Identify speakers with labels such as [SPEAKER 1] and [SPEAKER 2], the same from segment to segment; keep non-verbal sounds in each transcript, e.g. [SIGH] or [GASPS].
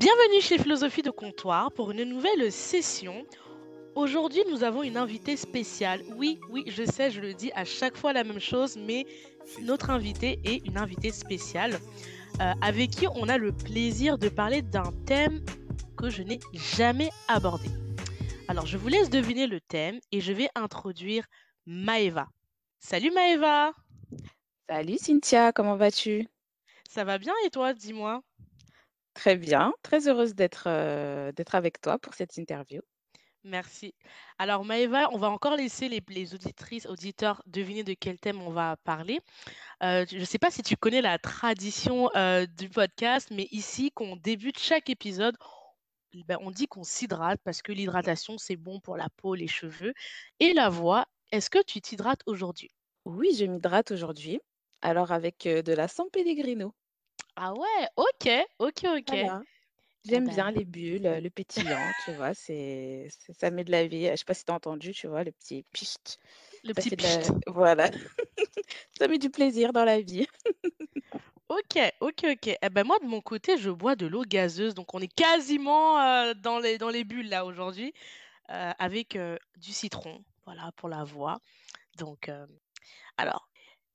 [SPEAKER 1] Bienvenue chez Philosophie de Comptoir pour une nouvelle session. Aujourd'hui, nous avons une invitée spéciale. Oui, oui, je sais, je le dis à chaque fois la même chose, mais notre invitée est une invitée spéciale euh, avec qui on a le plaisir de parler d'un thème que je n'ai jamais abordé. Alors, je vous laisse deviner le thème et je vais introduire Maeva. Salut Maeva
[SPEAKER 2] Salut Cynthia, comment vas-tu?
[SPEAKER 1] Ça va bien et toi, dis-moi
[SPEAKER 2] Très bien, très heureuse d'être euh, d'être avec toi pour cette interview.
[SPEAKER 1] Merci. Alors Maëva, on va encore laisser les, les auditrices, auditeurs deviner de quel thème on va parler. Euh, je ne sais pas si tu connais la tradition euh, du podcast, mais ici, qu'on débute chaque épisode, ben, on dit qu'on s'hydrate parce que l'hydratation, c'est bon pour la peau, les cheveux et la voix. Est-ce que tu t'hydrates aujourd'hui?
[SPEAKER 2] Oui, je m'hydrate aujourd'hui, alors avec de la San Pellegrino.
[SPEAKER 1] Ah ouais, ok, ok, ok.
[SPEAKER 2] Voilà.
[SPEAKER 1] Eh
[SPEAKER 2] J'aime bien
[SPEAKER 1] ben,
[SPEAKER 2] les bulles, le pétillant, tu vois, c'est, c'est- ça met de la vie. Je sais pas si tu as entendu, tu vois, le petit pchit.
[SPEAKER 1] le
[SPEAKER 2] Ça
[SPEAKER 1] petit
[SPEAKER 2] fait de la...
[SPEAKER 1] pchit.
[SPEAKER 2] Voilà, [LAUGHS] ça met du plaisir dans la vie.
[SPEAKER 1] Ok, ok, ok. Eh ben moi, de mon côté, je bois de l'eau gazeuse. Donc, on est quasiment euh, dans les, dans les bulles là aujourd'hui, euh, avec euh, du citron, voilà, pour la voix. Donc, euh, alors,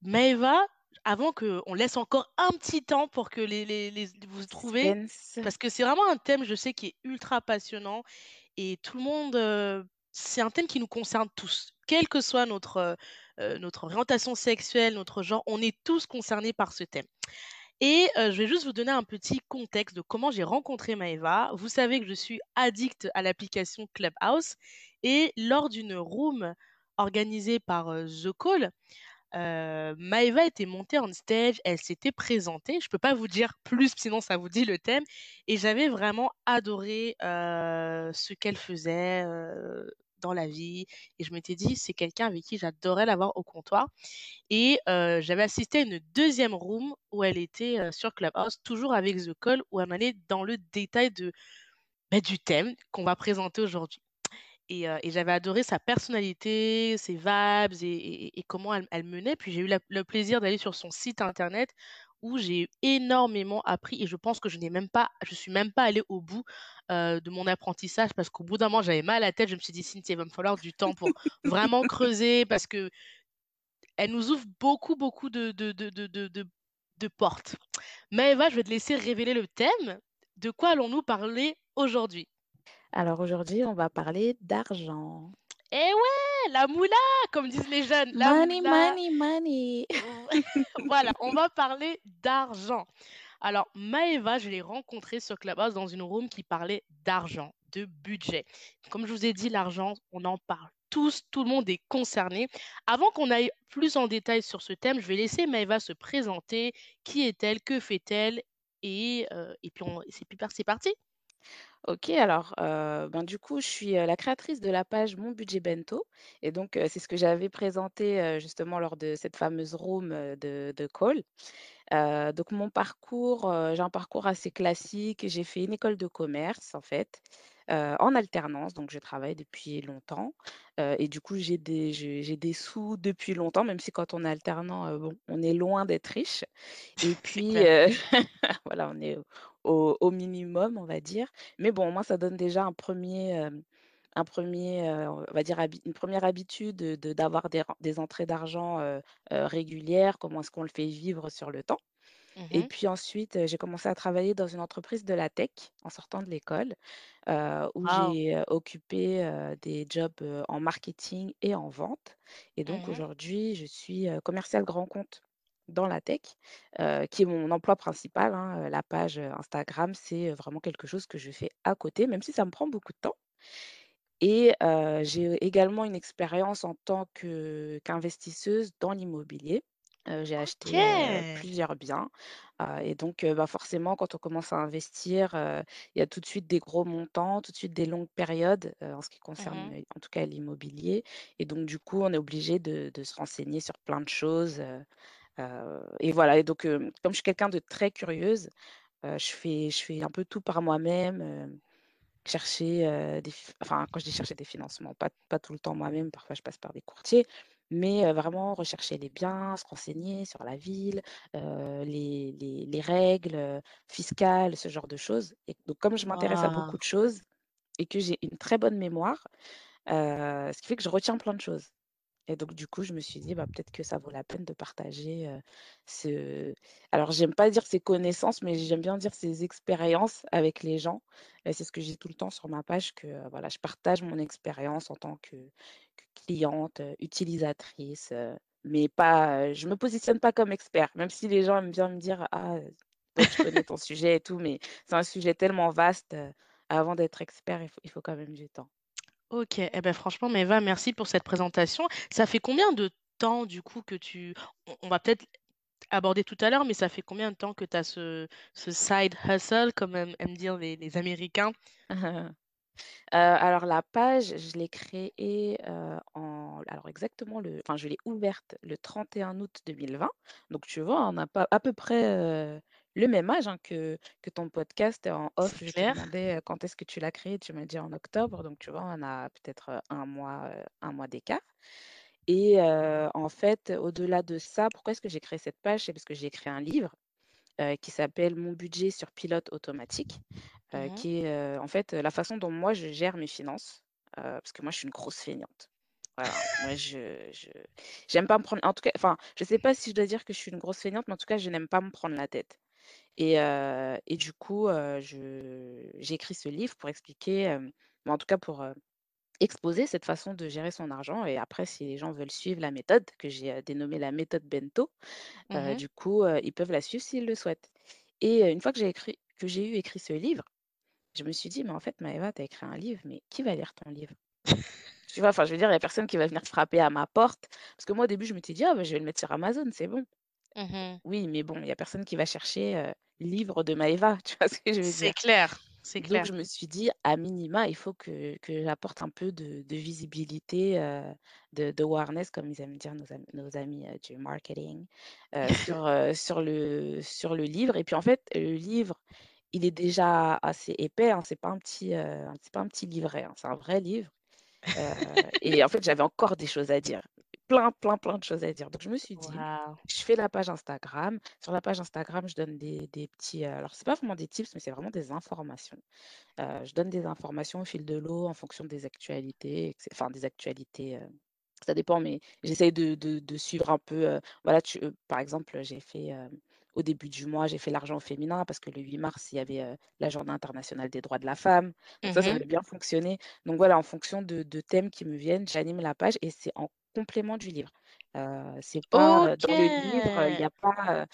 [SPEAKER 1] Maëva, avant que on laisse encore un petit temps pour que les, les, les- vous trouvez,
[SPEAKER 2] Suspense.
[SPEAKER 1] parce que c'est vraiment un thème, je sais, qui est ultra passionnant et tout le monde, euh, c'est un thème qui nous concerne tous, quelle que soit notre, euh, euh, notre orientation sexuelle, notre genre, on est tous concernés par ce thème. Et euh, je vais juste vous donner un petit contexte de comment j'ai rencontré Maëva. Vous savez que je suis addict à l'application Clubhouse et lors d'une room organisée par The Call, Maëva était montée en stage, elle s'était présentée. Je peux pas vous dire plus, sinon ça vous dit le thème. Et j'avais vraiment adoré ce qu'elle faisait dans la vie. Et je m'étais dit, c'est quelqu'un avec qui j'adorais l'avoir au comptoir. Et j'avais assisté à une deuxième room où elle était sur Clubhouse, toujours avec The Call, où elle allait dans le détail de, bah, du thème qu'on va présenter aujourd'hui. Et, j'avais adoré sa personnalité, ses vibes et, comment elle, menait. Puis j'ai eu le plaisir d'aller sur son site internet où j'ai énormément appris et je pense que je n'ai même pas, je suis même pas allée au bout de mon apprentissage parce qu'au bout d'un moment j'avais mal à la tête. Je me suis dit, Cynthia, il va me falloir du temps pour vraiment creuser parce que elle nous ouvre beaucoup, beaucoup de, de, de, de- de portes. Mais Eva, je vais te laisser révéler le thème. De quoi allons-nous parler aujourd'hui?
[SPEAKER 2] Alors aujourd'hui, on va parler d'argent.
[SPEAKER 1] Eh ouais, la moula, comme disent les jeunes, la
[SPEAKER 2] Money,
[SPEAKER 1] moula.
[SPEAKER 2] money, money. [LAUGHS]
[SPEAKER 1] Voilà, on va parler d'argent. Alors, Maëva, je l'ai rencontrée sur Clubhouse dans une room qui parlait d'argent, de budget. Comme je vous ai dit, l'argent, on en parle tous, tout le monde est concerné. Avant qu'on aille plus en détail sur ce thème, je vais laisser Maëva se présenter. Qui est-elle? Que fait-elle? Et, euh, et puis, on- c'est parti.
[SPEAKER 2] Ok, alors, euh, ben, du coup, je suis euh, la créatrice de la page Mon Budget Bento. Et donc, euh, c'est ce que j'avais présenté euh, justement lors de cette fameuse room euh, de, de call. Euh, donc, mon parcours, euh, j'ai un parcours assez classique. J'ai fait une école de commerce, en fait, euh, en alternance. Donc, je travaille depuis longtemps. Euh, et du coup, j'ai des, j'ai j'ai des sous depuis longtemps, même si quand on est alternant, euh, bon, on est loin d'être riche. Et
[SPEAKER 1] C'est
[SPEAKER 2] puis,
[SPEAKER 1] clair.
[SPEAKER 2] euh, [LAUGHS] voilà, on est au, au minimum, on va dire. Mais bon, moi, ça donne déjà un premier, euh, un premier, euh, on va dire, une première habitude de, de- d'avoir des, des entrées d'argent euh, régulières, comment est-ce qu'on le fait vivre sur le temps. Et
[SPEAKER 1] Mhm.
[SPEAKER 2] puis ensuite, j'ai commencé à travailler dans une entreprise de la tech en sortant de l'école, euh, où
[SPEAKER 1] Wow.
[SPEAKER 2] j'ai occupé euh, des jobs euh, en marketing et en vente. Et donc
[SPEAKER 1] Mhm.
[SPEAKER 2] aujourd'hui, je suis commerciale grand compte dans la tech, euh, qui est mon emploi principal. hein. Euh, La page euh, Instagram, c'est vraiment quelque chose que je fais à côté, même si ça me prend beaucoup de temps. Et euh, j'ai également une expérience en tant qu'investisseuse dans l'immobilier. Euh, j'ai acheté euh, plusieurs biens. euh, et donc, bah forcément, quand on commence à investir, il y a tout de suite des gros montants, tout de suite des longues périodes en ce qui concerne, euh, en tout cas, l'immobilier. Et donc, du coup, on est obligé de, de se renseigner sur plein de choses. Euh, et voilà. Et donc, euh, comme je suis quelqu'un de très curieuse, euh, je fais, je fais un peu tout par moi-même. chercher euh, des, fi- enfin, quand je dis chercher des financements, pas, pas tout le temps moi-même, parfois je passe par des courtiers, mais vraiment rechercher les biens, se renseigner sur la ville, les les les règles, fiscales, ce genre de choses et donc comme je m'intéresse à beaucoup de choses et que j'ai une très bonne mémoire, ce qui fait que je retiens plein de choses. Et donc du coup, je me suis dit: «Bah, peut-être que ça vaut la peine de partager, ce» alors j'aime pas dire ses connaissances, mais j'aime bien dire ses expériences avec les gens. Et c'est ce que dis tout le temps sur ma page que, voilà, je partage mon expérience en tant que cliente, utilisatrice, mais pas, je me positionne pas comme expert, même si les gens aiment bien me dire: «Ah, toi tu connais ton sujet et tout», mais c'est un sujet tellement vaste, avant d'être expert, il faut quand même du temps.
[SPEAKER 1] OK. Eh ben, franchement, Maëva, merci pour cette présentation. Ça fait combien de temps, du coup, que tu on va peut-être aborder tout à l'heure, mais ça fait combien de temps que tu as ce ce side hustle, comme aiment dire les Américains?
[SPEAKER 2] Heu, [LAUGHS] alors la page, je l'ai créée, heu, en alors exactement le enfin je l'ai ouverte le 31 août 2020. Donc tu vois, on a pas à peu près, heu, le même âge, hein, que que ton podcast. En off, je te demandais, quand est-ce que tu l'as créé? Tu m'as dit en octobre, donc tu vois, on a peut-être, 1 mois, 1 mois d'écart et en fait, au-delà de ça, pourquoi est-ce que j'ai créé cette page? C'est parce que j'ai écrit un livre qui s'appelle «Mon budget sur pilote automatique»,
[SPEAKER 1] Mmh
[SPEAKER 2] qui est, en fait, la façon dont moi je gère mes finances, parce que moi je suis une grosse feignante. Voilà, moi je je j'aime pas me prendre en tout cas, enfin, je sais pas si je dois dire que je suis une grosse feignante, mais en tout cas, je n'aime pas me prendre la tête et du coup, je j'ai écrit ce livre pour expliquer, mais en tout cas pour, exposer cette façon de gérer son argent et après si les gens veulent suivre la méthode que j'ai, dénommée la méthode Bento,
[SPEAKER 1] Mmh
[SPEAKER 2] du coup, ils peuvent la suivre s'ils le souhaitent et une fois que j'ai écrit que j'ai eu écrit ce livre, je me suis dit: «Mais en fait, Maëva, tu as écrit un livre, mais qui va lire ton livre?» [LAUGHS] tu vois? Enfin, je veux dire, il y a personne qui va venir frapper à ma porte parce que moi, au début, je m'étais dit: «Ah bah, je vais le mettre sur Amazon, c'est bon».
[SPEAKER 1] Mmh
[SPEAKER 2] Oui, mais bon, il y a personne qui va chercher, heu, livre de Maëva, [LAUGHS] tu vois ce que je veux
[SPEAKER 1] C'est
[SPEAKER 2] dire?
[SPEAKER 1] clair, c'est
[SPEAKER 2] Donc
[SPEAKER 1] clair.
[SPEAKER 2] je me suis dit: «À minima, il faut que que j'apporte un peu de de visibilité, heu, de de awareness», comme ils aiment dire nos am nos amis, du marketing, [LAUGHS] sur, le sur le livre et puis en fait, le livre, il est déjà assez épais, hein, c'est pas un petit, pas un petit livret, hein, c'est un vrai livre, [LAUGHS] et en fait, j'avais encore des choses à dire. Plein, plein, plein de choses à dire. Donc je me suis dit! «Je fais la page Instagram». Sur la page Instagram, je donne des des petits, heu, alors c'est pas vraiment des tips, mais c'est vraiment des informations. Heu, je donne des informations au fil de l'eau en fonction des actualités enfin des actualités, heu, ça dépend, mais j'essaye de de de suivre un peu, heu, voilà, tu par exemple, j'ai fait, au début du mois, j'ai fait l'argent au féminin parce que le 8 mars, il y avait, la journée internationale des droits de la femme. Ça, ça
[SPEAKER 1] Mmh
[SPEAKER 2] avait bien fonctionné. Donc voilà, en fonction de de thèmes qui me viennent, j'anime la page et c'est en complément du livre. Heu, c'est pas, dans le livre, il y a pas, heu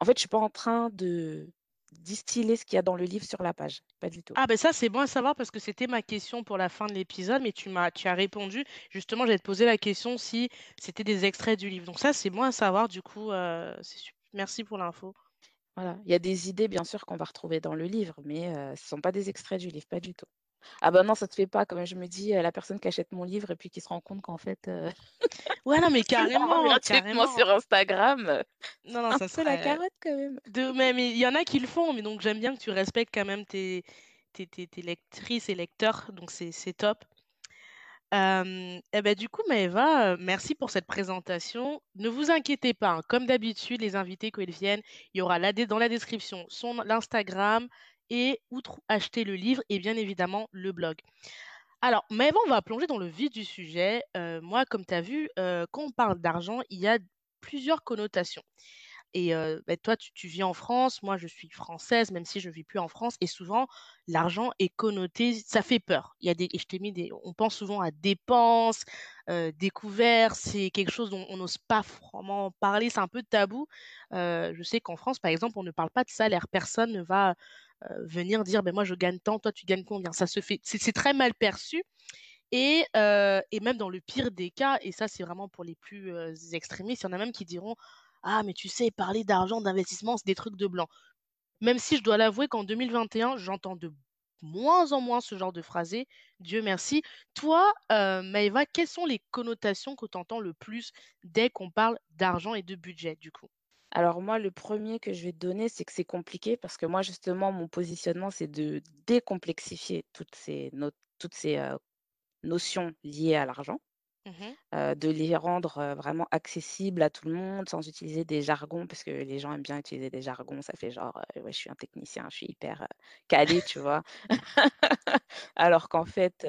[SPEAKER 2] en fait, je suis pas en train de distiller ce qu'il y a dans le livre sur la page, pas du tout.
[SPEAKER 1] Ah ben ça, c'est bon à savoir parce que c'était ma question pour la fin de l'épisode, mais tu m'as tu as répondu. Justement, j'allais te poser la question si c'était des extraits du livre. Donc ça, c'est bon à savoir du coup, sup merci pour l'info.
[SPEAKER 2] Voilà, il y a des idées bien sûr qu'on va retrouver dans le livre, mais ce sont pas des extraits du livre, pas du tout. Ah bah non, ça se fait pas même, je me dis, la personne qui achète mon livre et puis qui se rend compte qu'en fait, heu,
[SPEAKER 1] Ouais, non, mais [LAUGHS] carrément,
[SPEAKER 2] gratuitement [LAUGHS]
[SPEAKER 1] carrément.
[SPEAKER 2] sur Instagram,
[SPEAKER 1] Non, non, ça
[SPEAKER 2] peu la
[SPEAKER 1] serait
[SPEAKER 2] carotte quand même.
[SPEAKER 1] de même il y en a qui le font, mais donc j'aime bien que tu respectes quand même tes tes tes tes lectrices et lecteurs, donc c'est top. Hem, et bah, du coup, Maëva, merci pour cette présentation. Ne vous inquiétez pas, hein, comme d'habitude, les invités, quand ils viennent, il y aura la dans la description son l'Instagram et où trou acheter le livre et bien évidemment le blog. Alors, Maëva, on va plonger dans le vif du sujet. Heu, moi, comme tu as vu, heu, quand on parle d'argent, il y a plusieurs connotations. Et heu, bah, toi, tu vis en France, moi, je suis française, même si je vis plus en France et souvent, l'argent est connoté ça fait peur. Il y a des je t'ai mis des on pense souvent à dépenses, découvertes, c'est quelque chose dont on n'ose pas vraiment parler, c'est un peu tabou. Je sais qu'en France, par exemple, on ne parle pas de salaire. Personne ne va, venir dire: ben moi, je gagne tant, toi, tu gagnes combien?» ça se fait c'est très mal perçu et heu et même dans le pire des cas et ça, c'est vraiment pour les plus, heu, extrémistes, il y en a même qui diront: «Ah mais tu sais, parler d'argent, d'investissement, c'est des trucs de blancs». Même si je dois l'avouer qu'en 2021, j'entends de moins en moins ce genre de phrasé, Dieu merci. Toi, heu, Maëva, quelles sont les connotations que tu entends le plus dès qu'on parle d'argent et de budget, du coup?
[SPEAKER 2] Alors moi, le premier que je vais te donner, c'est que c'est compliqué parce que moi, justement, mon positionnement, c'est de décomplexifier toutes ces no toutes ces, heu, notions liées à l'argent.
[SPEAKER 1] Mmh
[SPEAKER 2] de les rendre, vraiment accessibles à tout le monde sans utiliser des jargons parce que les gens aiment bien utiliser des jargons, ça fait genre, «Ouais, je suis un technicien, je suis hyper, calé», tu vois? [LAUGHS] Alors qu'en fait,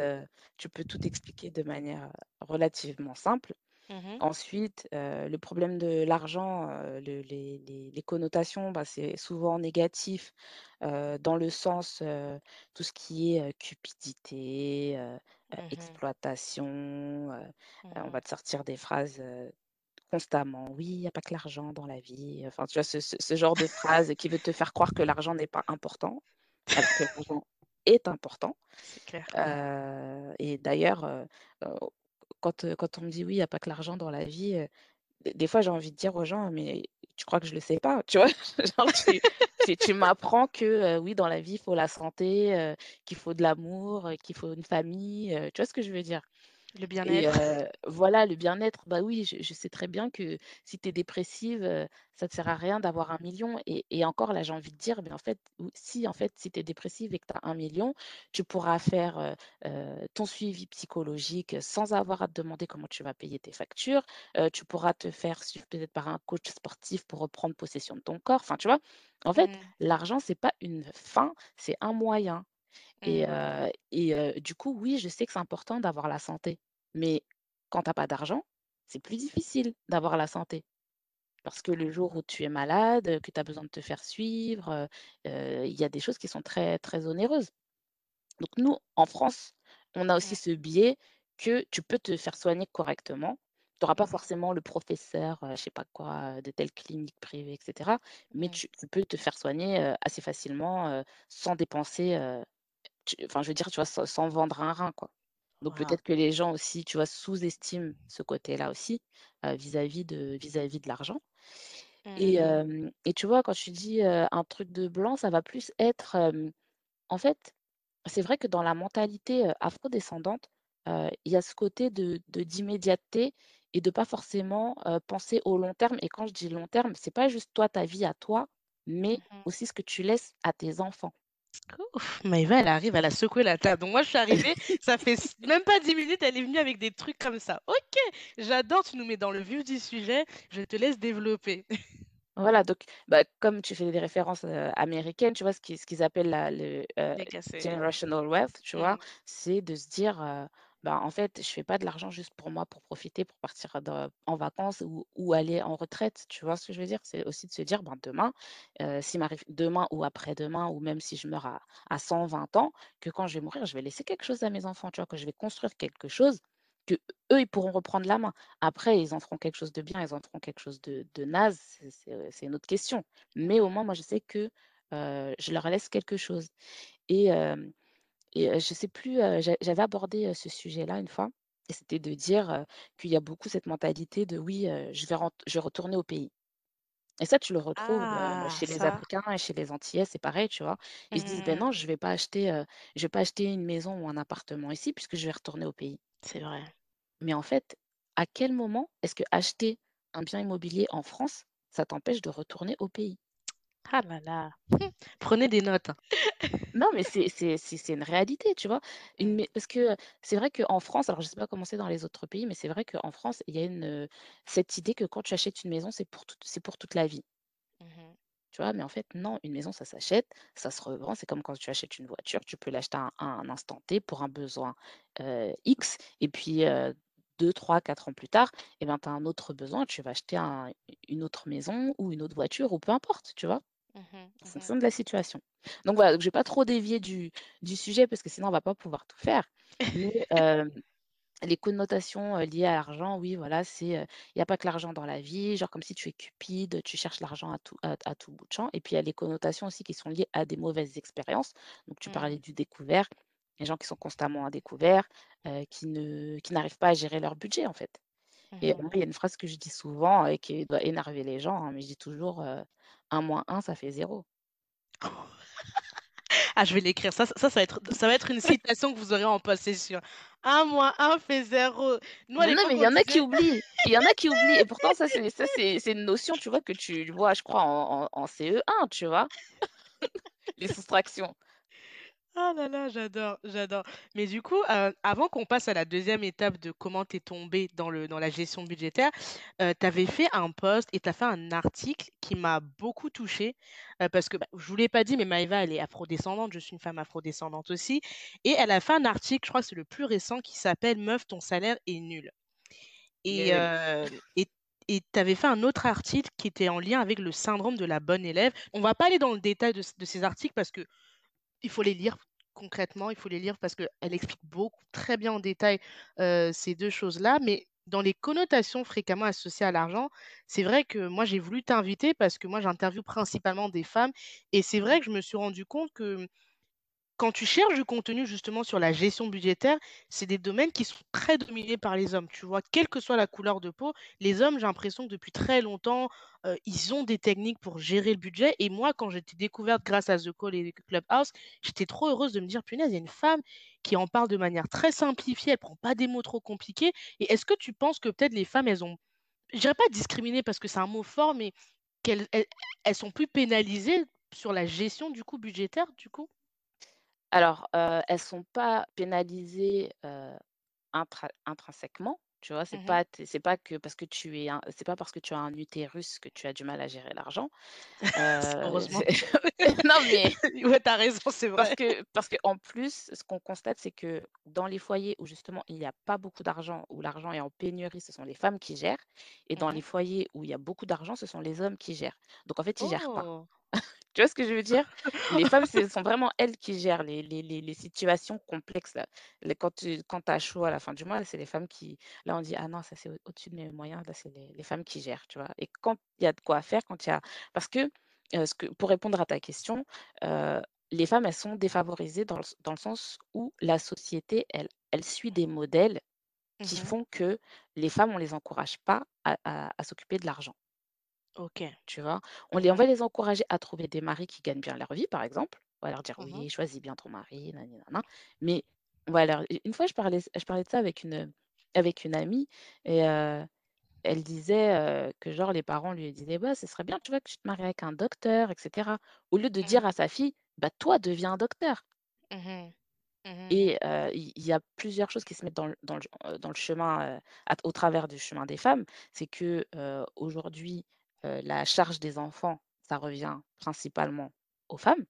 [SPEAKER 2] tu peux tout expliquer de manière, relativement simple.
[SPEAKER 1] Mmh
[SPEAKER 2] Ensuite, le problème de l'argent, le les les les connotations, bah, c'est souvent négatif, dans le sens, tout ce qui est, cupidité,
[SPEAKER 1] Mmh
[SPEAKER 2] exploitation, on
[SPEAKER 1] Mmh
[SPEAKER 2] va te sortir des phrases, constamment: «Oui, il y a pas que l'argent dans la vie», enfin, tu vois? Ce ce ce genre de phrase qui veut te faire croire que l'argent n'est pas important, alors que l'argent est important.
[SPEAKER 1] C'est clair.
[SPEAKER 2] Et d'ailleurs, quand, on me dit: «Oui, il y a pas que l'argent dans la vie», des fois, j'ai envie de dire aux gens: «Mais tu crois que je le sais pas?» tu vois? [LAUGHS] Tu m'apprends que, oui, dans la vie, il faut la santé, qu'il faut de l'amour, qu'il faut une famille, tu vois ce que je veux dire?
[SPEAKER 1] Le bien-être?
[SPEAKER 2] voilà, le bien-être, bah, oui, je je sais très bien que si tu es dépressive, ça ne te sert à rien d'avoir un million et et encore là, j'ai envie de dire, mais en fait, si en fait, si tu es dépressive et que tu as 1 000 000, tu pourras faire, ton suivi psychologique, sans avoir à te demander comment tu vas payer tes factures. Tu pourras te faire suivre peut-être par un coach sportif pour reprendre possession de ton corps. Enfin, tu vois? En fait,
[SPEAKER 1] Mmh.
[SPEAKER 2] l'argent, c'est pas une fin, c'est un moyen. Et
[SPEAKER 1] Mmh.
[SPEAKER 2] et du coup, oui, je sais que c'est important d'avoir la santé, mais quand tu as pas d'argent, c'est plus difficile d'avoir la santé. Parce que le jour où tu es malade, que tu as besoin de te faire suivre, heu, il y a des choses qui sont très, très onéreuses. Donc nous, en France, on a aussi ce biais que tu peux te faire soigner correctement. Tu auras pas
[SPEAKER 1] Mmh
[SPEAKER 2] forcément le professeur, heu, je sais pas quoi, de telle clinique privée et cetera, mais tu tu peux te faire soigner, heu, assez facilement, sans dépenser, tu enfin, je veux dire, tu vois, sans sans vendre un rein, quoi. Donc
[SPEAKER 1] Waouh.
[SPEAKER 2] peut-être que les gens aussi, tu vois, sous-estiment ce côté-là aussi, heu, vis-à-vis de vis-à-vis de l'argent et
[SPEAKER 1] Mmh
[SPEAKER 2] et tu vois, quand tu dis, un truc de blanc, ça va plus être, en fait, c'est vrai que dans la mentalité, afro-descendante, il y a ce côté de d'immédiateté et de pas forcément, penser au long terme et quand je dis long terme, c'est pas juste toi, ta vie à toi, mais
[SPEAKER 1] Mmh
[SPEAKER 2] aussi ce que tu laisses à tes enfants.
[SPEAKER 1] Ouf, Maëva, elle arrive, elle a secoué la table. Donc moi, je suis arrivée, ça fait même pas 10 minutes, elle est venue avec des trucs comme ça. OK, j'adore, tu nous mets dans le vif du sujet, je te laisse développer. [LAUGHS]
[SPEAKER 2] Voilà, donc bah, comme tu fais des références, heu, américaines, tu vois? Ce qui ce qu'ils appellent la le,
[SPEAKER 1] casser.
[SPEAKER 2] generational wealth, tu vois?
[SPEAKER 1] Mmh.
[SPEAKER 2] C'est de se dire, heu: «Bah, en fait, je fais pas de l'argent juste pour moi, pour profiter, pour partir en vacances ou ou aller en retraite», tu vois ce que je veux dire? C'est aussi de se dire: «Ben, demain, s'il m'arrive demain ou après-demain ou même si je meurs à à 120 ans, que quand je vais mourir, je vais laisser quelque chose à mes enfants», tu vois? Que je vais construire quelque chose que eux ils pourront reprendre la main. Après, ils en feront quelque chose de bien, ils en feront quelque chose de naze, c'est une autre question. Mais au moins, moi, je sais que, je leur laisse quelque chose et et je sais plus, j'a j'avais abordé, ce sujet-là une fois et c'était de dire, qu'il y a beaucoup cette mentalité de: «Oui, je vais rent je vais retourner au pays» et ça, tu le retrouves,
[SPEAKER 1] Ah,
[SPEAKER 2] chez les
[SPEAKER 1] ça.
[SPEAKER 2] Africains et chez les Antillais, c'est pareil, tu vois? Ils se disent: «Beh,
[SPEAKER 1] Mmh
[SPEAKER 2] non, je vais pas acheter, heu, je vais pas acheter une maison ou un appartement ici puisque je vais retourner au pays».
[SPEAKER 1] C'est vrai.
[SPEAKER 2] Mais en fait, à quel moment est-ce que acheter un bien immobilier en France, ça t'empêche de retourner au pays?
[SPEAKER 1] Ah là là. [LAUGHS] Prenez des notes, hein.
[SPEAKER 2] Non, mais c'est c'est c'est c'est une réalité, tu vois? Une mais parce que, c'est vrai qu'en France, alors je sais pas comment c'est dans les autres pays, mais c'est vrai qu'en France, il y a une, heu, cette idée que quand tu achètes une maison, c'est pour toute c'est pour toute la vie,
[SPEAKER 1] Mmh
[SPEAKER 2] tu vois? Mais en fait, non, une maison, ça s'achète, ça se revend. C'est comme quand tu achètes une voiture, tu peux l'acheter à un à un instant T pour un besoin, heu, X et puis, heu, 2-3-4 ans plus tard et ben, tu as un autre besoin, tu vas acheter un une autre maison ou une autre voiture ou peu importe, tu vois?
[SPEAKER 1] Mmh
[SPEAKER 2] En
[SPEAKER 1] Mmh
[SPEAKER 2] fonction de la situation. Donc voilà, donc je vais pas trop dévier du du sujet parce que sinon on va pas pouvoir tout faire. Mais, [LAUGHS] les connotations, liées à l'argent, oui, voilà, c'est, il y a pas que l'argent dans la vie, genre comme si tu es cupide, tu cherches l'argent à tout à à tout bout de champ et puis il y a les connotations aussi qui sont liées à des mauvaises expériences. Donc tu
[SPEAKER 1] Mmh.
[SPEAKER 2] parlais du découvert, les gens qui sont constamment à découvert, qui ne qui n'arrivent pas à gérer leur budget, en fait. Et
[SPEAKER 1] Mmh
[SPEAKER 2] il y a une phrase que je dis souvent et qui doit énerver les gens, hein, mais je dis toujours, «1 moins 1 ça fait zéro.
[SPEAKER 1] Ah, je vais l'écrire. Ça ça ça va être ça va être une citation que vous aurez en possession. Un moins un fait zéro. Nous, à
[SPEAKER 2] Mais non, mais il y en a qui oublient. Il y en a qui oublient et pourtant ça c'est ça c'est c'est une notion, tu vois, que tu vois, je crois en en en CE1, tu vois? [LAUGHS] Les soustractions.
[SPEAKER 1] Oh là là j'adore, j'adore. Mais du coup, heu, avant qu'on passe à la deuxième étape de comment tu es tombée dans le dans la gestion budgétaire, heu, tu avais fait un post et tu as fait un article qui m'a beaucoup touchée, heu, parce que, bah, je vous l'ai pas dit, mais Maëva, elle est afrodescendante, je suis une femme afrodescendante aussi et elle a fait un article, je crois que c'est le plus récent, qui s'appelle «Meuf, ton salaire est nul» et hem et et tu avais fait un autre article qui était en lien avec le syndrome de la bonne élève. On va pas aller dans le détail de ces articles parce que il faut les lire concrètement, il faut les lire parce qu'elle explique beaucoup très bien en détail, heu, ces 2 choses-là. Mais dans les connotations fréquemment associées à l'argent, c'est vrai que moi j'ai voulu t'inviter parce que moi j'interviewe principalement des femmes et c'est vrai que je me suis rendu compte que quand tu cherches du contenu justement sur la gestion budgétaire, c'est des domaines qui sont très dominés par les hommes, tu vois? Quelle que soit la couleur de peau, les hommes, j'ai l'impression que depuis très longtemps, heu, ils ont des techniques pour gérer le budget et moi, quand été découverte grâce à The Call et Clubhouse, j'étais trop heureuse de me dire: «Punaise, il y a une femme qui en parle de manière très simplifiée, elle prend pas des mots trop compliqués» et est-ce que tu penses que peut-être les femmes, elles ont je dirais pas discriminées parce que c'est un mot fort, mais qu'elles elles elles sont plus pénalisées sur la gestion du coup budgétaire, du coup?
[SPEAKER 2] Alors, heu, elles sont pas pénalisées, intra intrinsèquement, tu vois? C'est
[SPEAKER 1] Mmh
[SPEAKER 2] pas t c'est pas que parce que tu es un c'est pas parce que tu as un utérus que tu as du mal à gérer l'argent. [LAUGHS] Heu,
[SPEAKER 1] Heureusement.
[SPEAKER 2] c'est [LAUGHS] [LAUGHS] non mais
[SPEAKER 1] Ouais, tu as raison, c'est
[SPEAKER 2] parce
[SPEAKER 1] vrai.
[SPEAKER 2] que parce qu'en plus, ce qu'on constate, c'est que dans les foyers où justement il y a pas beaucoup d'argent, où l'argent est en pénurie, ce sont les femmes qui gèrent et dans
[SPEAKER 1] Mmh
[SPEAKER 2] les foyers où il y a beaucoup d'argent, ce sont les hommes qui gèrent. Donc en fait, ils gèrent pas.
[SPEAKER 1] Oh!
[SPEAKER 2] Tu vois ce que je veux dire? Les [LAUGHS] femmes, ce sont vraiment elles qui gèrent les les les les situations complexes là. Quand tu quand as chaud à la fin du mois, c'est les femmes qui là on dit: «Ah non, ça c'est au au-dessus de mes moyens», là c'est les les femmes qui gèrent, tu vois? Et quand il y a de quoi faire, quand il y a parce que, ce que pour répondre à ta question, heu, les femmes, elles sont défavorisées dans le dans le sens où la société, elle elle suit des modèles qui
[SPEAKER 1] Mmh
[SPEAKER 2] font que les femmes, on les encourage pas à à à s'occuper de l'argent.
[SPEAKER 1] OK.
[SPEAKER 2] Tu vois? On les on
[SPEAKER 1] Mmh
[SPEAKER 2] va les encourager à trouver des maris qui gagnent bien leur vie, par exemple. On va leur dire:
[SPEAKER 1] Mmh
[SPEAKER 2] «Oui, choisis bien ton mari, nani nana». Mais on va leur une fois, je parlais je parlais de ça avec une, avec une amie et heu, elle disait, heu, que genre les parents lui disaient: «Bah, ce serait bien, tu vois, que tu te maries avec un docteur et cetera». Au lieu de
[SPEAKER 1] Mmh
[SPEAKER 2] dire à sa fille: «Bah, toi, deviens un docteur».
[SPEAKER 1] Mmh Mmh
[SPEAKER 2] Et heu, il il y a plusieurs choses qui se mettent dans le dans le heu, dans le chemin, heu, à au travers du chemin des femmes. C'est que, heu, aujourd'hui, heu, la charge des enfants, ça revient principalement aux femmes.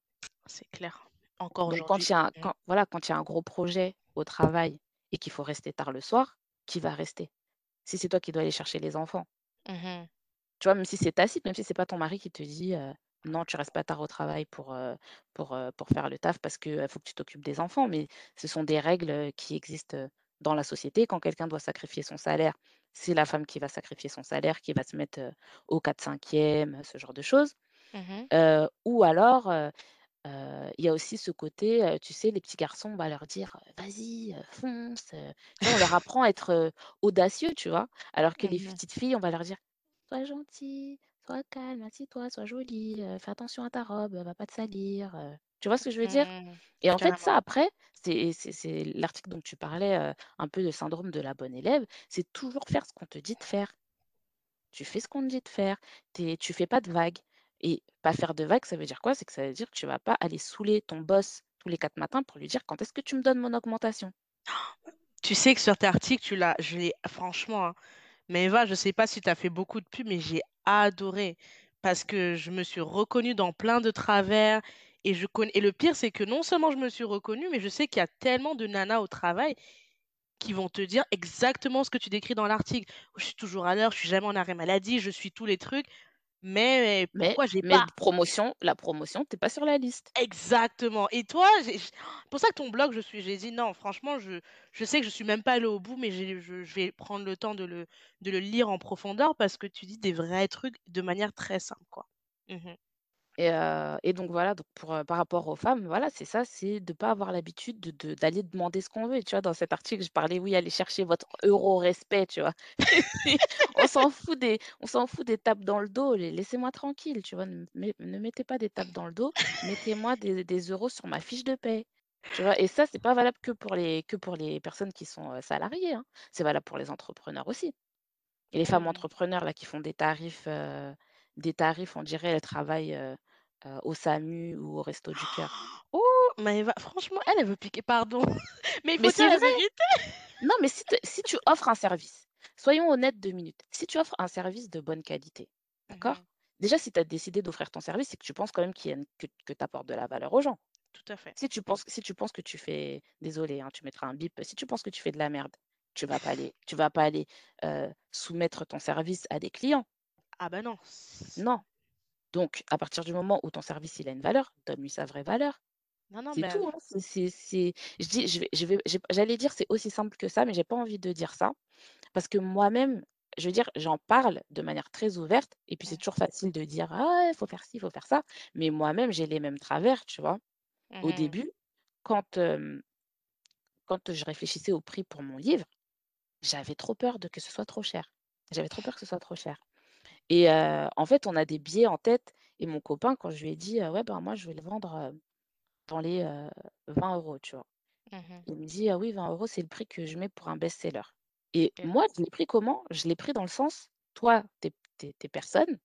[SPEAKER 1] C'est clair. Encore
[SPEAKER 2] Donc quand
[SPEAKER 1] aujourd'hui.
[SPEAKER 2] il y a un
[SPEAKER 1] Mmh.
[SPEAKER 2] quand voilà, quand il y a un gros projet au travail et qu'il faut rester tard le soir, qui va rester? Si c'est toi qui dois aller chercher les enfants.
[SPEAKER 1] Mmh
[SPEAKER 2] Tu vois? Même si c'est tacite, même si c'est pas ton mari qui te dit, heu: «Non, tu restes pas tard au travail pour, heu, pour, pour faire le taf parce heu, faut que tu t'occupes des enfants». Mais ce sont des règles, qui existent, dans la société. Quand quelqu'un doit sacrifier son salaire, c'est la femme qui va sacrifier son salaire, qui va se mettre, au 4/5e, ce genre de choses.
[SPEAKER 1] Mmh
[SPEAKER 2] ou alors, il y a aussi ce côté, tu sais, les petits garçons, on va leur dire, «Vas-y, fonce»? On leur apprend à être, audacieux, tu vois? Alors que les
[SPEAKER 1] Mmh
[SPEAKER 2] petites filles, on va leur dire: «Sois gentille, sois calme, assieds-toi, sois jolie, fais attention à ta robe, va pas te salir», tu vois ce que je veux dire?
[SPEAKER 1] Mmh.
[SPEAKER 2] Et en fait,
[SPEAKER 1] Carrément.
[SPEAKER 2] ça après, c'est c'est c'est l'article dont tu parlais, un peu de syndrome de la bonne élève, c'est toujours faire ce qu'on te dit de faire. Tu fais ce qu'on te dit de faire, tu tu fais pas de vagues et pas faire de vagues, ça veut dire quoi? C'est que ça veut dire que tu vas pas aller saouler ton boss tous les 4 matins pour lui dire: «Quand est-ce que tu me donnes mon augmentation?»
[SPEAKER 1] Tu sais que sur tes articles, tu l'as je l'ai franchement, hein, mais Eva, je sais pas si tu as fait beaucoup de pubs, mais j'ai adoré parce que je me suis reconnue dans plein de travers et je connais et le pire, c'est que non seulement je me suis reconnue, mais je sais qu'il y a tellement de nanas au travail qui vont te dire exactement ce que tu décris dans l'article. Je suis toujours à l'heure, je suis jamais en arrêt maladie, je suis tous les trucs, mais
[SPEAKER 2] mais
[SPEAKER 1] pourquoi j'ai pas?
[SPEAKER 2] promotion la promotion, tu es pas sur la liste.
[SPEAKER 1] exactement et toi, j pour ça que ton blog, je suis j'ai dit: «Non, franchement, je je sais que je suis même pas allée au bout, mais je je vais prendre le temps de le de le lire en profondeur» parce que tu dis des vrais trucs de manière très simple, quoi. Mmh
[SPEAKER 2] Et donc voilà, donc pour, par rapport aux femmes, voilà, c'est ça, c'est de pas avoir l'habitude de de d'aller demander ce qu'on veut. Et tu vois, dans cet article, je parlais, oui, allez chercher votre euro-respect, tu vois? [LAUGHS] On s'en fout des on s'en fout des tapes dans le dos, laissez-moi tranquille, tu vois? Ne me ne mettez pas des tapes dans le dos, mettez-moi des des euros sur ma fiche de paie, tu vois? Et ça, c'est pas valable que pour les que pour les personnes qui sont, salariées, hein. C'est valable pour les entrepreneurs aussi. Et les femmes
[SPEAKER 1] Mmh.
[SPEAKER 2] entrepreneurs là qui font des tarifs, des tarifs, on dirait heu heu, au SAMU ou au Resto du Cœur.
[SPEAKER 1] Oh! Maëva, franchement, elle, elle veut piquer pardon, [LAUGHS] mais il
[SPEAKER 2] Mais
[SPEAKER 1] dire la
[SPEAKER 2] vrai!
[SPEAKER 1] vérité.
[SPEAKER 2] Non, mais si te si tu offres un service, soyons honnêtes 2 minutes. Si tu offres un service de bonne qualité,
[SPEAKER 1] Mmh
[SPEAKER 2] d'accord?
[SPEAKER 1] mh.
[SPEAKER 2] Déjà, si tu as décidé d'offrir ton service, c'est que tu penses quand même qu'il y a une que que tu apportes de la valeur aux gens.
[SPEAKER 1] Tout à fait.
[SPEAKER 2] Si tu penses si tu penses que tu fais désolée, hein, tu mettras un bip, si tu penses que tu fais de la merde, tu vas pas aller tu vas pas aller, soumettre ton service à des clients.
[SPEAKER 1] Ah bah non,
[SPEAKER 2] Non. Donc à partir du moment où ton service, il a une valeur, donne-lui sa vraie valeur.
[SPEAKER 1] non, non,
[SPEAKER 2] C'est
[SPEAKER 1] bah,
[SPEAKER 2] tout, hein. C'est c'est c'est je dis je vais je vais j'ai j'allais dire c'est aussi simple que ça, mais j'ai pas envie de dire ça parce que moi-même, je veux dire, j'en parle de manière très ouverte et puis c'est
[SPEAKER 1] mmh,
[SPEAKER 2] toujours facile de dire: «Ah, il faut faire ci, il faut faire ça», mais moi-même, j'ai les mêmes travers, tu vois?
[SPEAKER 1] mmh
[SPEAKER 2] Au
[SPEAKER 1] mh.
[SPEAKER 2] début, quand, quand je réfléchissais au prix pour mon livre, j'avais trop peur de que ce soit trop cher. J'avais trop peur que ce soit trop cher et en fait, on a des biais en tête et mon copain, quand je lui ai dit: «Heu, ouais, ben, moi, je vais le vendre, dans les, heu, 20 €», tu vois?
[SPEAKER 1] Mmh
[SPEAKER 2] Il me dit: «Ah oui, 20 euros c'est le prix que je mets pour un best-seller» et
[SPEAKER 1] OK.
[SPEAKER 2] moi, je l'ai pris comment? Je l'ai pris dans le sens: «Toi, tu es tu es tu es personne,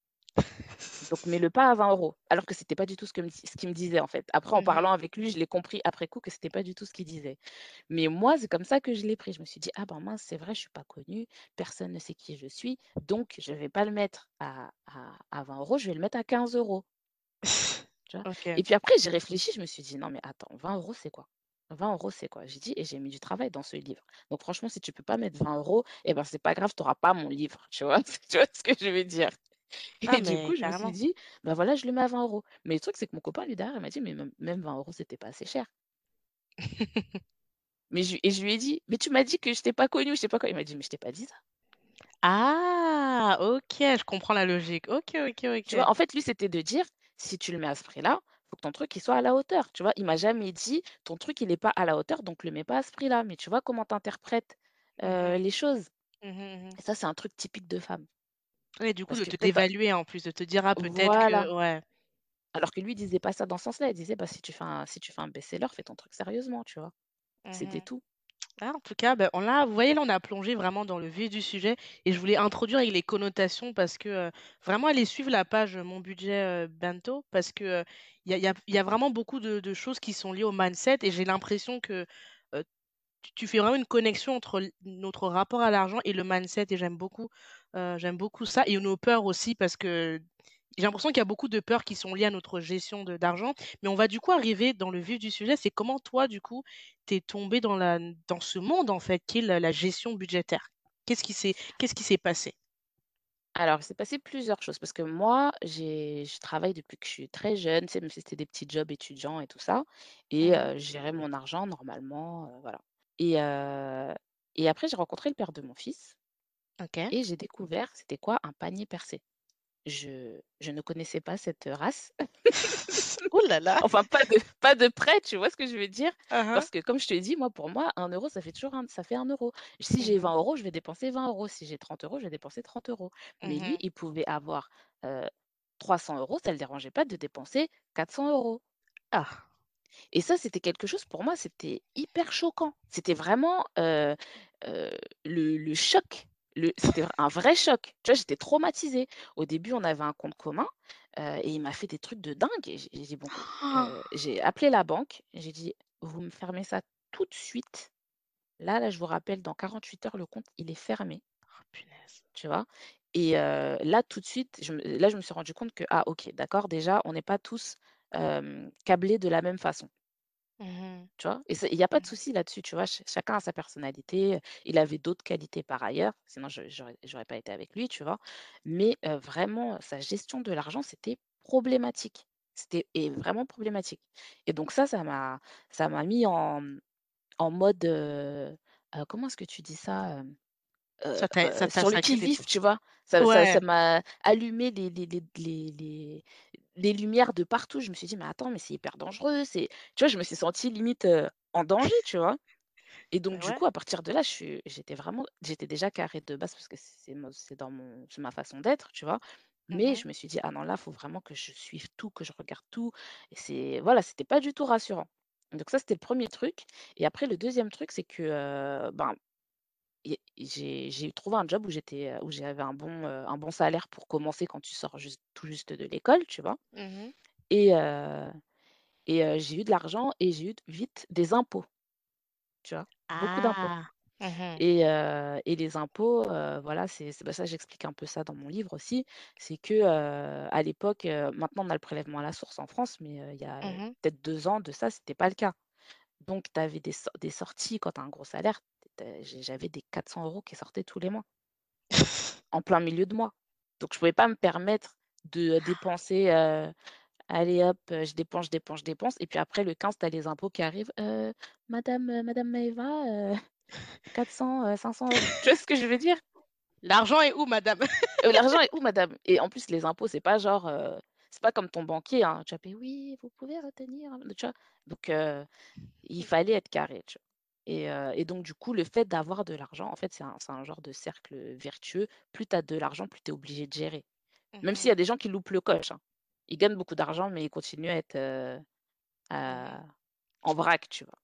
[SPEAKER 2] donc mets-le pas à 20 euros. Alors que c'était pas du tout ce que me ce qu'il me disait, en fait. Après, en
[SPEAKER 1] Mmh
[SPEAKER 2] parlant avec lui, je l'ai compris après coup que c'était pas du tout ce qu'il disait. Mais moi, c'est comme ça que je l'ai pris. Je me suis dit: «Ah ben mince, c'est vrai, je suis pas connue, personne ne sait qui je suis, donc je vais pas le mettre à à à 20 €, je vais le mettre à 15 euros». Tu vois?
[SPEAKER 1] OK.
[SPEAKER 2] Et puis après, j'ai réfléchi, je me suis dit: «Non mais attends, 20 euros c'est quoi? 20 euros c'est quoi?» J'ai dit et j'ai mis du travail dans ce livre. Donc franchement, si tu peux pas mettre 20 euros, et ben, c'est pas grave, tu auras pas mon livre, tu vois? [LAUGHS] Tu vois ce que je veux dire?
[SPEAKER 1] Ah
[SPEAKER 2] Et du
[SPEAKER 1] mais
[SPEAKER 2] coup, je me suis
[SPEAKER 1] carrément.
[SPEAKER 2] dit: «Bah voilà, je le mets à 20 euros. Mais le truc, c'est que mon copain, lui, derrière, il m'a dit: «Mais même même 20 € c'était pas assez cher». [LAUGHS] Mais je et je lui ai dit: «Mais tu m'as dit que je t'ai pas connu, je sais pas quoi». Il m'a dit: «Mais je t'ai pas dit ça».
[SPEAKER 1] Ah! OK, je comprends la logique. OK, OK,
[SPEAKER 2] Tu vois? En fait, lui, c'était de dire: «Si tu le mets à ce prix-là, faut que ton truc, il soit à la hauteur», tu vois? Il m'a jamais dit: «Ton truc, il est pas à la hauteur, donc le mets pas à ce prix-là». Mais tu vois comment tu interprètes,
[SPEAKER 1] Mmh mh.
[SPEAKER 2] les choses?
[SPEAKER 1] Mmh mh, mmh.
[SPEAKER 2] Et ça, c'est un truc typique de femme.
[SPEAKER 1] Ouais, du coup,
[SPEAKER 2] Parce
[SPEAKER 1] de
[SPEAKER 2] que
[SPEAKER 1] te dévaluer en plus, de te dire: «Ah peut-être
[SPEAKER 2] voilà.
[SPEAKER 1] que» ouais.
[SPEAKER 2] Alors que lui, il disait pas ça dans ce sens-là. Il disait: «Bah, si tu fais un si tu fais un best-seller, fais ton truc sérieusement», tu vois? C'était
[SPEAKER 1] Mmh
[SPEAKER 2] tout.
[SPEAKER 1] Ah, en tout cas, bah, on a vous voyez, là, on a plongé vraiment dans le vif du sujet et je voulais introduire avec les connotations parce que, heu, vraiment aller suivre la page, heu, Mon budget, heu, Bento parce que, heu, il y a y a y a vraiment beaucoup de de choses qui sont liées au mindset et j'ai l'impression que, tu tu fais vraiment une connexion entre notre rapport à l'argent et le mindset et j'aime beaucoup, heu, j'aime beaucoup ça et nos peurs aussi parce que j'ai l'impression qu'il y a beaucoup de peurs qui sont liées à notre gestion d'argent. Mais on va du coup arriver dans le vif du sujet, c'est comment toi, du coup, t'es tombé dans la dans ce monde, en fait, qui est la la gestion budgétaire? Qu'est-ce qui s'est passé?
[SPEAKER 2] Alors, il s'est passé plusieurs choses parce que moi, j'ai je travaille depuis que je suis très jeune, même si c'était des petits jobs étudiants et tout ça et
[SPEAKER 1] Mmh
[SPEAKER 2] je gérais mon argent normalement, heu, voilà et après j'ai rencontré le père de mon fils
[SPEAKER 1] OK.
[SPEAKER 2] et j'ai découvert c'était quoi un panier percé. Je je ne connaissais pas cette race. [LAUGHS]
[SPEAKER 1] Ouh là là! [LAUGHS]
[SPEAKER 2] Enfin, pas de pas de près, tu vois ce que je veux dire?
[SPEAKER 1] Hein.
[SPEAKER 2] Parce que comme je te dis, moi, pour moi, un euro ça fait toujours un ça fait un euro. Si j'ai
[SPEAKER 1] Mmh
[SPEAKER 2] 20 euros, je vais dépenser 20 euros. Si j'ai 30 euros, je vais dépenser 30 euros. Mais lui,
[SPEAKER 1] Mmh
[SPEAKER 2] il pouvait avoir, heu, 300 €, ça ne le dérangeait pas de dépenser 400 euros.
[SPEAKER 1] Ah!
[SPEAKER 2] Et ça, c'était quelque chose pour moi, c'était hyper choquant. C'était vraiment, heu heu, le le choc, le c'était un vrai choc. Tu vois, j'étais traumatisée. Au début, on avait un compte commun, heu et il m'a fait des trucs de dingue et j'ai j'ai dit: «Bon», heu, j'ai appelé la banque et j'ai dit: «Vous me fermez ça tout de suite. Là là, je vous rappelle, dans 48 heures, le compte, il est fermé»,
[SPEAKER 1] Oh punaise.
[SPEAKER 2] tu vois? Et là, tout de suite, je me là, je me suis rendu compte que, ah OK, d'accord, déjà, on n'est pas tous, hem, câblés de la même façon.
[SPEAKER 1] Mmh
[SPEAKER 2] Tu vois? Et il y a pas de
[SPEAKER 1] Mmh.
[SPEAKER 2] souci là-dessus, tu vois? Ch chacun a sa personnalité, il avait d'autres qualités par ailleurs, sinon je j'aurais pas été avec lui, tu vois? Mais vraiment, sa gestion de l'argent, c'était problématique. C'était vraiment problématique. Et donc ça, ça m'a ça m'a mis en, en mode, comment est-ce que tu dis ça?
[SPEAKER 1] Ça t'a ça
[SPEAKER 2] sur le qui-vive, tu vois? Ça
[SPEAKER 1] ouais.
[SPEAKER 2] m'a allumé les les les les les lumières de partout. Je me suis dit: «Mais attends, mais c'est hyper dangereux, c'est» tu vois? Je me suis sentie limite, en danger, tu vois? Et donc
[SPEAKER 1] Bah
[SPEAKER 2] du
[SPEAKER 1] ouais.
[SPEAKER 2] coup, à partir de là, je suis j'étais vraiment j'étais déjà carrée de base parce que c'est c'est dans mon c'est ma façon d'être, tu vois? Mais
[SPEAKER 1] Mmh
[SPEAKER 2] je me suis dit: «Ah non, là, faut vraiment que je suive tout, que je regarde tout» et c'est voilà, c'était pas du tout rassurant. Donc ça, c'était le premier truc et après le deuxième truc, c'est que, ben, j'ai j'ai trouvé un job où j'étais, heu, où j'avais un bon, heu, un bon salaire pour commencer quand tu sors juste tout juste de l'école, tu vois?
[SPEAKER 1] Mmh
[SPEAKER 2] Et heu et j'ai eu de l'argent et j'ai eu vite des impôts, tu vois? Beaucoup d'impôts
[SPEAKER 1] Ah! Mmh
[SPEAKER 2] et et les impôts, voilà, c'est bah, ça j'explique un peu ça dans mon livre aussi. C'est que, à l'époque, maintenant on a le prélèvement à la source en France, mais il y a,
[SPEAKER 1] Mmh
[SPEAKER 2] peut-être 2 ans de ça, c'était pas le cas. Donc tu avais des des sorties quand tu as un gros salaire, j'avais des 400 euros qui sortaient tous les mois, [LAUGHS] en plein milieu de mois. Donc je pouvais pas me permettre de dépenser, heu, allez hop, heu, je dépense, je dépense, je dépense et puis après le 15, tu as les impôts qui arrivent: «Heu, madame, madame Maëva, heu, 400, heu, 500 €». Tu vois ce que je veux dire?
[SPEAKER 1] L'argent est où madame?
[SPEAKER 2] «Heu, [LAUGHS] l'argent est où madame?» et en plus les impôts, c'est pas genre, c'est pas comme ton banquier, hein, tu vas payer: «Oui, vous pouvez retenir», tu vois? Donc Il fallait être carré, tu vois? Et donc du coup, le fait d'avoir de l'argent, en fait, c'est un genre de cercle, vertueux. Plus tu as de l'argent, plus tu es obligé de gérer. Même s'il y
[SPEAKER 1] Mmh
[SPEAKER 2] a des gens qui loupent le coche, hein. Ils gagnent beaucoup d'argent, mais ils continuent à être, à en vrac, tu vois?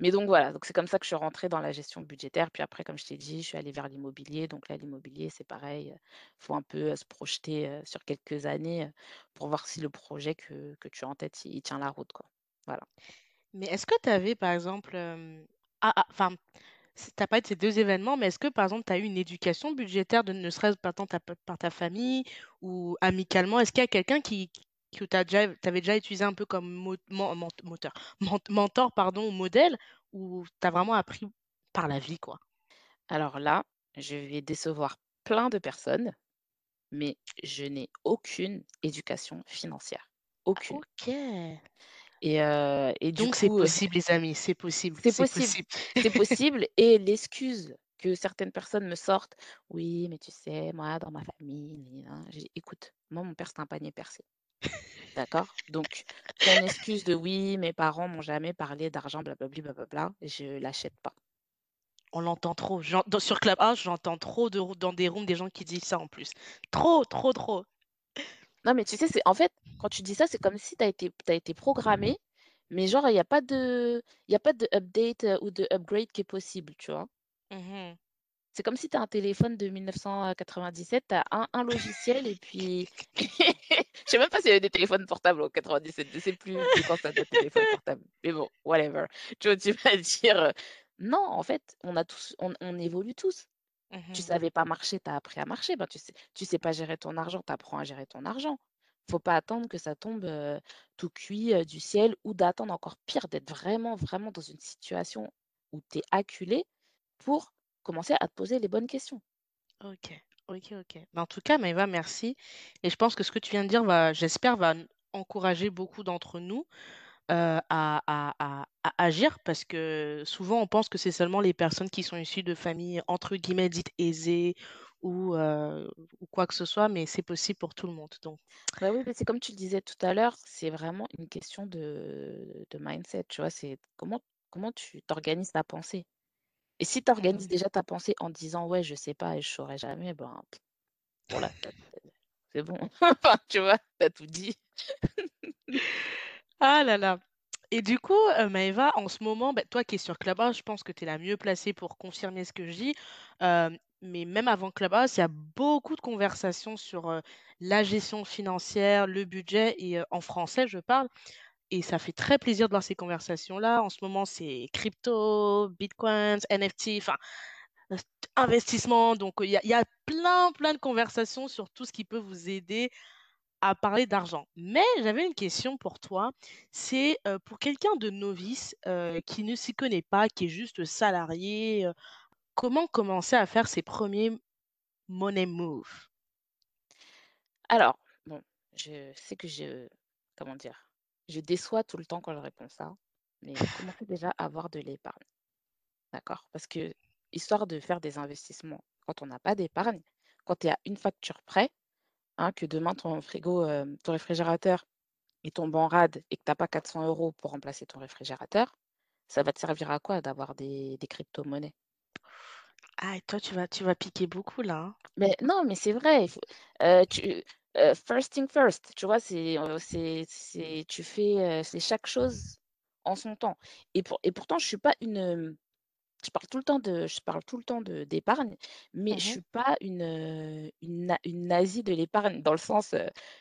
[SPEAKER 2] Mais donc voilà, donc c'est comme ça que je suis rentrée dans la gestion budgétaire. Puis après, comme je t'ai dit, je suis allée vers l'immobilier. Donc là, l'immobilier, c'est pareil, heu, faut un peu, se projeter, sur quelques années, pour voir si le projet que que tu as en tête, il il tient la route, quoi. Voilà.
[SPEAKER 1] Mais est-ce que tu avais par exemple, hem, ah ah, enfin, tu as parlé de ces 2 événements, mais est-ce que par exemple tu as eu une éducation budgétaire de ne serait-ce par exemple ta par ta famille ou amicalement? Est-ce qu'il y a quelqu'un qui qui que tu as déjà tu avais déjà utilisé un peu comme mo men ment moteur, ment mentor pardon ou modèle ou tu as vraiment appris par la vie quoi?
[SPEAKER 2] Alors là, je vais décevoir plein de personnes, mais je n'ai aucune éducation financière.
[SPEAKER 1] Ah
[SPEAKER 2] Aucune.
[SPEAKER 1] OK.
[SPEAKER 2] Et
[SPEAKER 1] Donc c'est possible les amis, c'est possible,
[SPEAKER 2] c'est
[SPEAKER 1] c'est
[SPEAKER 2] possible.
[SPEAKER 1] possible.
[SPEAKER 2] C'est possible et l'excuse que certaines personnes me sortent: «Oui, mais tu sais, moi, dans ma famille, ni nin». J'ai dit: «Écoute, moi, mon père, c'est un panier percé, d'accord? Donc ton excuse de: "Oui, mes parents m'ont jamais parlé d'argent, blablabli, blablabla", je l'achète pas».
[SPEAKER 1] On l'entend trop. Dans sur Clubhouse, j'entends trop de dans des rooms, des gens qui disent ça en plus. Trop, trop, trop.
[SPEAKER 2] Non, mais tu sais, c'est en fait, quand tu dis ça, c'est comme si tu as été été programmé, mais genre il y a pas de il y a pas de update, heu, ou de upgrade qui est possible, tu vois?
[SPEAKER 1] Mmh
[SPEAKER 2] C'est comme si tu as un téléphone de 1997, tu as un un logiciel et puis [LAUGHS] je sais même pas s'il y avait des téléphones portables en 97, je sais plus de quand ça date les téléphones portables, mais bon, whatever. Tu vois, tu vas dire, heu, non, en fait, on a tous on on évolue tous. Tu
[SPEAKER 1] Mmh
[SPEAKER 2] savais pas marcher, tu as appris à marcher. Ben, tu sais tu sais pas gérer ton argent, tu apprends à gérer ton argent. Faut pas attendre que ça tombe, tout cuit, du ciel ou d'attendre encore pire, d'être vraiment, vraiment dans une situation où tu es acculé pour commencer à te poser les bonnes questions.
[SPEAKER 1] OK. OK, OK. Bah, en tout cas, Maëva, merci et je pense que ce que tu viens de dire va j'espère, va n encourager beaucoup d'entre nous, heu, à à à à agir parce que souvent on pense que c'est seulement les personnes qui sont issues de familles entre guillemets «dites aisées» ou heu, ou quoi que ce soit, mais c'est possible pour tout le monde donc
[SPEAKER 2] Bah, oui, mais c'est comme tu le disais tout à l'heure, c'est vraiment une question de de mindset, tu vois? C'est comment comment tu t'organises ta pensée? Et si tu
[SPEAKER 1] mmh
[SPEAKER 2] organises déjà ta pensée en disant: «Ouais, je sais pas et je saurai jamais», ben, voilà, c'est bon. [LAUGHS] Tu vois? Tu as tout dit. [LAUGHS]
[SPEAKER 1] Ah là là et du coup, heu, Maëva, en ce moment, bah, toi qui es sur Clubhouse, je pense que tu es la mieux placée pour confirmer ce que je dis. Hem, mais même avant Clubhouse, il y a beaucoup de conversations sur, heu, la gestion financière, le budget et en français, je parle et ça fait très plaisir de voir ces conversations-là. En ce moment, c'est crypto, bitcoins, NFT, enfin, investissement donc il y a plein, plein de conversations sur tout ce qui peut vous aider à parler d'argent. Mais j'avais une question pour toi. C'est, heu, pour quelqu'un de novice, heu, qui ne s'y connaît pas, qui est juste salarié, heu, comment commencer à faire ses premiers money moves?
[SPEAKER 2] Alors, bon, je sais que je comment dire? Je déçois tout le temps quand je réponds ça, mais commencez [LAUGHS] déjà à avoir de l'épargne, d'accord? Parce que histoire de faire des investissements quand on n'a pas d'épargne, quand tu es à une facture près, hein, que demain ton frigo, hem, ton réfrigérateur, il tombe en rade et que tu as pas 400 euros pour remplacer ton réfrigérateur, ça va te servir à quoi d'avoir des des cryptomonnaies?
[SPEAKER 1] Ah et toi tu vas tu vas piquer beaucoup là, hein?
[SPEAKER 2] Mais non, mais c'est vrai, il faut heu, tu heu, first thing first, tu vois? C'est, c'est c'est tu fais, c'est chaque chose en son temps et pour et pourtant je suis pas une, je parle tout le temps de je parle tout le temps de d'épargne, mais je
[SPEAKER 1] Mmh
[SPEAKER 2] suis pas une, une na une nazie de l'épargne dans le sens,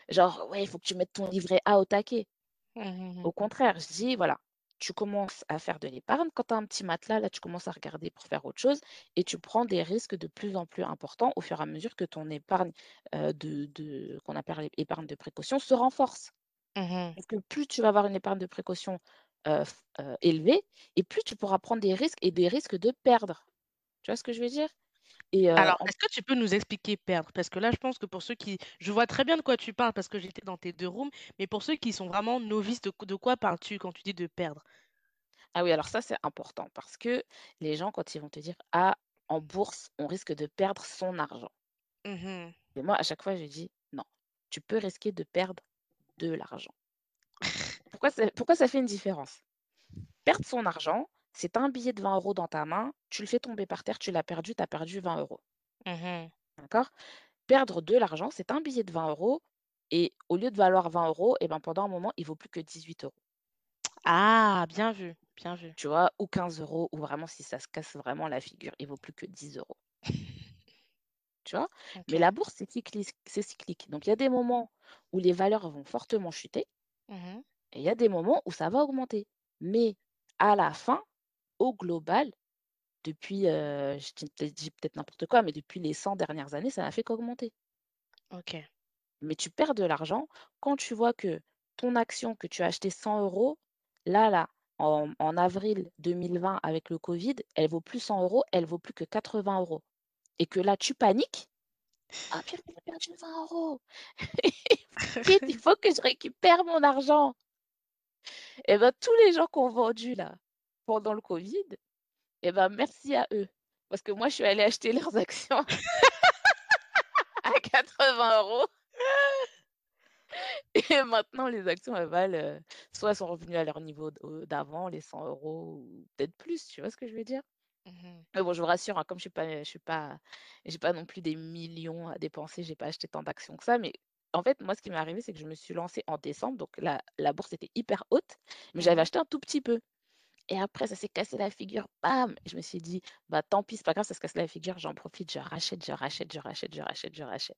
[SPEAKER 2] genre: «Ouais, il faut que tu mettes ton livret A au taquet».
[SPEAKER 1] Mmh mh,
[SPEAKER 2] Au
[SPEAKER 1] mmh.
[SPEAKER 2] contraire, je dis: «Voilà, tu commences à faire de l'épargne. Quand tu as un petit matelas, là, tu commences à regarder pour faire autre chose et tu prends des risques de plus en plus importants au fur et à mesure que ton épargne, de de qu'on appelle épargne de précaution se renforce».
[SPEAKER 1] Mmh mh.
[SPEAKER 2] Parce que plus tu vas avoir une épargne de précaution, heu, f heu, élevée et plus tu pourras prendre des risques et des risques de perdre. Tu vois ce que je veux dire? Et heu,
[SPEAKER 1] Alors,
[SPEAKER 2] en
[SPEAKER 1] est-ce que tu peux nous expliquer perdre? Parce que là, je pense que pour ceux qui je vois très bien de quoi tu parles parce que j'étais dans tes 2 rooms, mais pour ceux qui sont vraiment novices, de quoi parles-tu quand tu dis de perdre?
[SPEAKER 2] ah oui, alors ça, c'est important parce que les gens, quand ils vont te dire: «Ah, en bourse, on risque de perdre son argent».
[SPEAKER 1] Mh.
[SPEAKER 2] Et moi, à chaque fois, je dis: «Non, tu peux risquer de perdre de l'argent». Pourquoi ça pourquoi ça fait une différence? Perdre son argent, c'est un billet de 20 euros dans ta main, tu le fais tomber par terre, tu l'as perdu, tu as perdu 20 euros.
[SPEAKER 1] Mmh mh.
[SPEAKER 2] d'accord? Perdre de l'argent, c'est un billet de 20 euros et au lieu de valoir 20 euros, et ben, pendant un moment, il vaut plus que 18 euros.
[SPEAKER 1] Ah! Bien vu, bien vu.
[SPEAKER 2] tu vois? Ou 15 euros ou vraiment si ça se casse vraiment la figure, il vaut plus que 10 euros. [LAUGHS] tu vois? Mais la bourse, c'est cyclique cyclique. Donc il y a des moments où les valeurs vont fortement chuter
[SPEAKER 1] Mmh mh.
[SPEAKER 2] Et il y a des moments où ça va augmenter. Mais à la fin, au global, depuis, heu, je dis peut-être dis peut-être n'importe quoi, mais depuis les 100 dernières années, ça n'a fait qu'augmenter.
[SPEAKER 1] OK.
[SPEAKER 2] Mais tu perds de l'argent quand tu vois que ton action que tu as achetée 100 euros, là là, en en avril 2020 avec le covid, elle vaut plus 100 euros, elle vaut plus que 80 euros. et que là tu paniques: «Ah purée, j'ai perdu 20 euros. [LAUGHS] Il faut que je récupère mon argent» et ben, tous les gens qui ont vendu là, pendant le covid et ben, merci à eux. Parce que moi, je suis allée acheter leurs actions [LAUGHS] à 80 euros. Et maintenant, les actions, elles valent, heu, soit elles sont revenues à leur niveau heu, d'avant, les 100 euros ou peut-être plus, tu vois ce que je veux dire?
[SPEAKER 1] Mmh mh.
[SPEAKER 2] Mais bon, je vous rassure, hein, comme je suis pas je suis pas j'ai pas non plus des millions à dépenser, j'ai pas acheté tant d'actions que ça, mais en fait, moi, ce qui m'est arrivé, c'est que je me suis lancée en décembre, donc la la bourse était hyper haute, mais
[SPEAKER 1] Mmh
[SPEAKER 2] j'avais
[SPEAKER 1] mh.
[SPEAKER 2] acheté un tout petit peu et après ça s'est cassé la figure, bam! Et je me suis dit: «Bah, tant pis, c'est pas grave, ça se casse la figure, j'en profite, je rachète, je rachète, je rachète, je rachète, je rachète».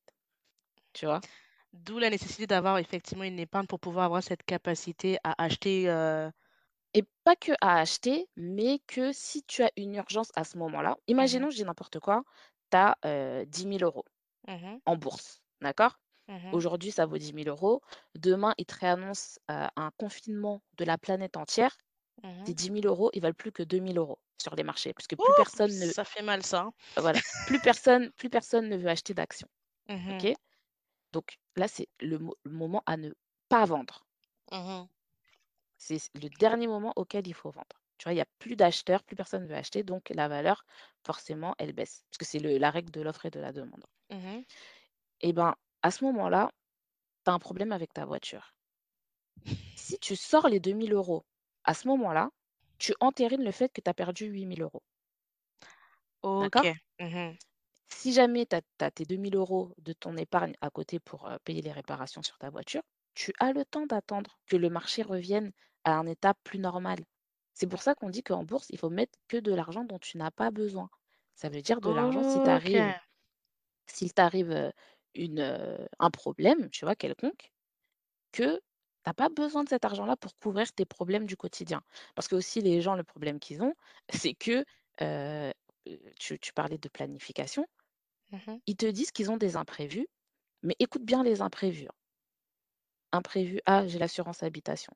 [SPEAKER 2] Tu vois?
[SPEAKER 1] D'où la nécessité d'avoir effectivement une épargne pour pouvoir avoir cette capacité à acheter, heu
[SPEAKER 2] Et pas que à acheter, mais que si tu as une urgence à ce moment-là,
[SPEAKER 1] mmh mh.
[SPEAKER 2] imaginons, je dis n'importe quoi, tu as, heu, 10 000 €
[SPEAKER 1] Mmh mh.
[SPEAKER 2] en bourse, d'accord?
[SPEAKER 1] Mmh mh.
[SPEAKER 2] Aujourd'hui, ça vaut 10 000 €. Demain, ils te réannoncent, un confinement de la planète entière.
[SPEAKER 1] Mmh mh.
[SPEAKER 2] 10 000 € ils valent plus que 2 000 € sur les marchés, puisque plus
[SPEAKER 1] Ouh!
[SPEAKER 2] personne ne
[SPEAKER 1] Ça fait mal ça, hein.
[SPEAKER 2] voilà, plus personne plus personne ne veut acheter d'actions,
[SPEAKER 1] Mmh
[SPEAKER 2] OK? Donc là, c'est le mo le moment à ne pas vendre.
[SPEAKER 1] Mmh mh.
[SPEAKER 2] C'est le dernier moment auquel il faut vendre. Tu vois, il y a plus d'acheteurs, plus personne veut acheter, donc la valeur, forcément, elle baisse, parce que c'est la règle de l'offre et de la demande.
[SPEAKER 1] Mmh mh.
[SPEAKER 2] À ce moment-là, tu as un problème avec ta voiture. Si tu sors les 2 000 €, à ce moment-là, tu entérines le fait que tu as perdu 8 000 €, d'accord?
[SPEAKER 1] Mmh mh.
[SPEAKER 2] Si jamais tu as tes 2 000 € de ton épargne à côté pour, payer les réparations sur ta voiture, tu as le temps d'attendre que le marché revienne à un état plus normal. C'est pour ça qu'on dit qu'en bourse, il faut mettre que de l'argent dont tu n'as pas besoin. Ça veut dire de l'argent si t'arrive s'il t'arrive, une, un problème, tu vois, quelconque, que tu as pas besoin de cet argent-là pour couvrir tes problèmes du quotidien. Parce que aussi les gens, le problème qu'ils ont, [LAUGHS] c'est que, tu tu parlais de planification,
[SPEAKER 1] Mmh mh.
[SPEAKER 2] ils te disent qu'ils ont des imprévus, mais écoute bien les imprévus, hein. Imprévu: «Ah, j'ai l'assurance habitation».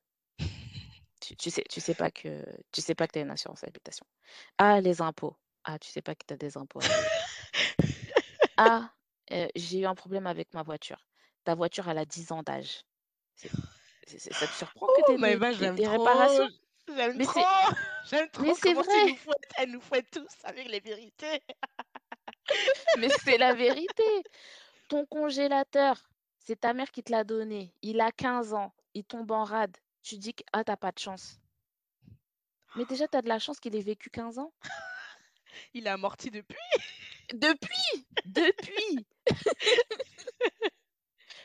[SPEAKER 2] Tu tu sais tu sais pas que tu sais pas que as une assurance habitation. «Ah, les impôts». Ah, tu sais pas que tu as des impôts. [LAUGHS] «Ah, j'ai eu un problème avec ma voiture». Ta voiture, elle a 10 ans d'âge. C'est c'est c'est ça te surprend que
[SPEAKER 1] Oh
[SPEAKER 2] aies des des
[SPEAKER 1] j'aime
[SPEAKER 2] des
[SPEAKER 1] trop,
[SPEAKER 2] réparations?
[SPEAKER 1] j'aime
[SPEAKER 2] Mais
[SPEAKER 1] trop, [LAUGHS]
[SPEAKER 2] c'est
[SPEAKER 1] j'aime
[SPEAKER 2] mais vrai!
[SPEAKER 1] nous fouettes elle nous fouette tous avec les vérités.
[SPEAKER 2] Mais c'est la vérité! Ton congélateur, c'est ta mère qui te l'a donné, il a 15 ans, il tombe en rade. Tu dis que: «Ah, tu as pas de chance». Mais déjà, tu as de la chance qu'il ait vécu 15 ans?
[SPEAKER 1] Il est amorti depuis?
[SPEAKER 2] Depuis! Depuis! [LAUGHS]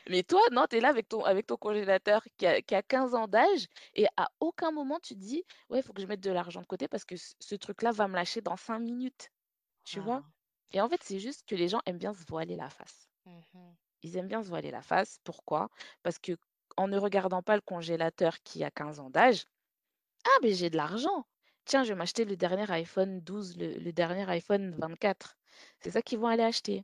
[SPEAKER 2] Mais toi, non, tu es là avec ton avec ton congélateur qui a qui a 15 ans d'âge et à aucun moment tu te dis: «Ouais, il faut que je mette de l'argent de côté parce que ce truc-là va me lâcher dans 5 minutes». Tu vois?
[SPEAKER 1] Ah.
[SPEAKER 2] Et en fait, c'est juste que les gens aiment bien se voiler la face.
[SPEAKER 1] Mmh mh.
[SPEAKER 2] Ils aiment bien se voiler la face. Pourquoi? Parce que en ne regardant pas le congélateur qui a 15 ans d'âge: «Ah beh, j'ai de l'argent. Tiens, je vais m'acheter le dernier iPhone 12, le le dernier iPhone 24». C'est ça qu'ils vont aller acheter.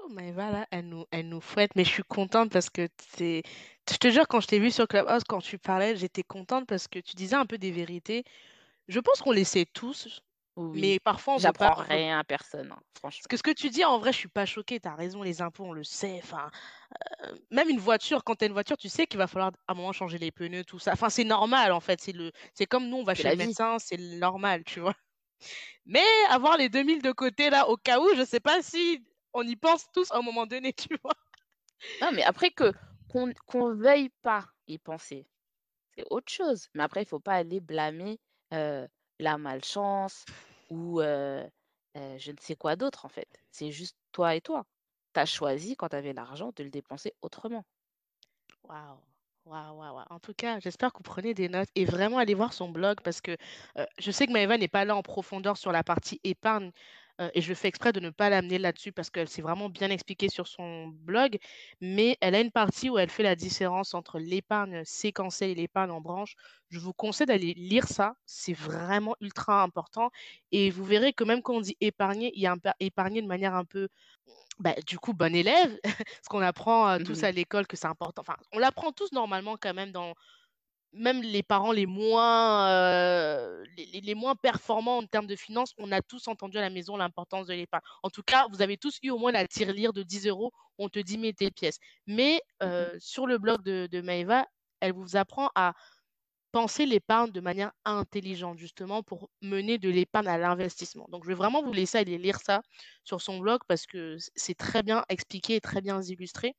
[SPEAKER 1] Oh Maëva là, elle nous elle nous fouette, mais je suis contente parce que c'est je te jure quand je t'ai vue sur Clubhouse, quand tu parlais, j'étais contente parce que tu disais un peu des vérités. Je pense qu'on les sait tous,
[SPEAKER 2] Oui,
[SPEAKER 1] mais parfois on pas
[SPEAKER 2] j'apprends
[SPEAKER 1] veut
[SPEAKER 2] rien à personne, hein,
[SPEAKER 1] parce
[SPEAKER 2] franchement.
[SPEAKER 1] que ce que tu dis en vrai, je suis pas choquée, tu as raison, les impôts, on le sait, enfin, heu, même une voiture, quand tu as une voiture, tu sais qu'il va falloir à un moment changer les pneus, tout ça. Enfin, c'est normal en fait, c'est le comme nous, on va chez le médecin, c'est normal, tu vois? Mais avoir les 2000 de côté là, au cas où, je sais pas si on y pense tous à un moment donné, [LAUGHS] tu vois?
[SPEAKER 2] Non, mais après que qu'on qu'on veuille pas y penser, c'est autre chose. Mais après, il faut pas aller blâmer, heu, la malchance ou heu heu, je ne sais quoi d'autre, en fait. C'est juste toi et toi. Tu as choisi, quand tu avais l'argent, de le dépenser autrement.
[SPEAKER 1] Waouh! En tout cas, j'espère que vous prenez des notes et vraiment allez voir son blog parce que, heu, je sais que Maëva n'est pas là en profondeur sur la partie épargne, et je fais exprès de ne pas l'amener là-dessus parce qu'elle s'est vraiment bien expliquée sur son blog. Mais elle a une partie où elle fait la différence entre l'épargne séquentielle et l'épargne en branche. Je vous conseille d'aller lire ça, c'est vraiment ultra important et vous verrez que même quand on dit épargner, il y a un pa épargner de manière un peu bah, du coup, bon élève, [LAUGHS] ce qu'on apprend, heu, tous
[SPEAKER 2] Mmh
[SPEAKER 1] à l'école que c'est important. Enfin, on l'apprend tous normalement quand même dans même les parents les moins, heu, les moins performants en termes de finances, on a tous entendu à la maison l'importance de l'épargne. En tout cas, vous avez tous eu au moins la tirelire de 10 euros on te dit: «Mets tes pièces». Mais,
[SPEAKER 2] Mmh mh.
[SPEAKER 1] heu, sur le blog de de Maëva, elle vous apprend à penser l'épargne de manière intelligente, justement pour mener de l'épargne à l'investissement. Donc je vais vraiment vous laisser aller lire ça sur son blog parce que c'est très bien expliqué et très bien illustré.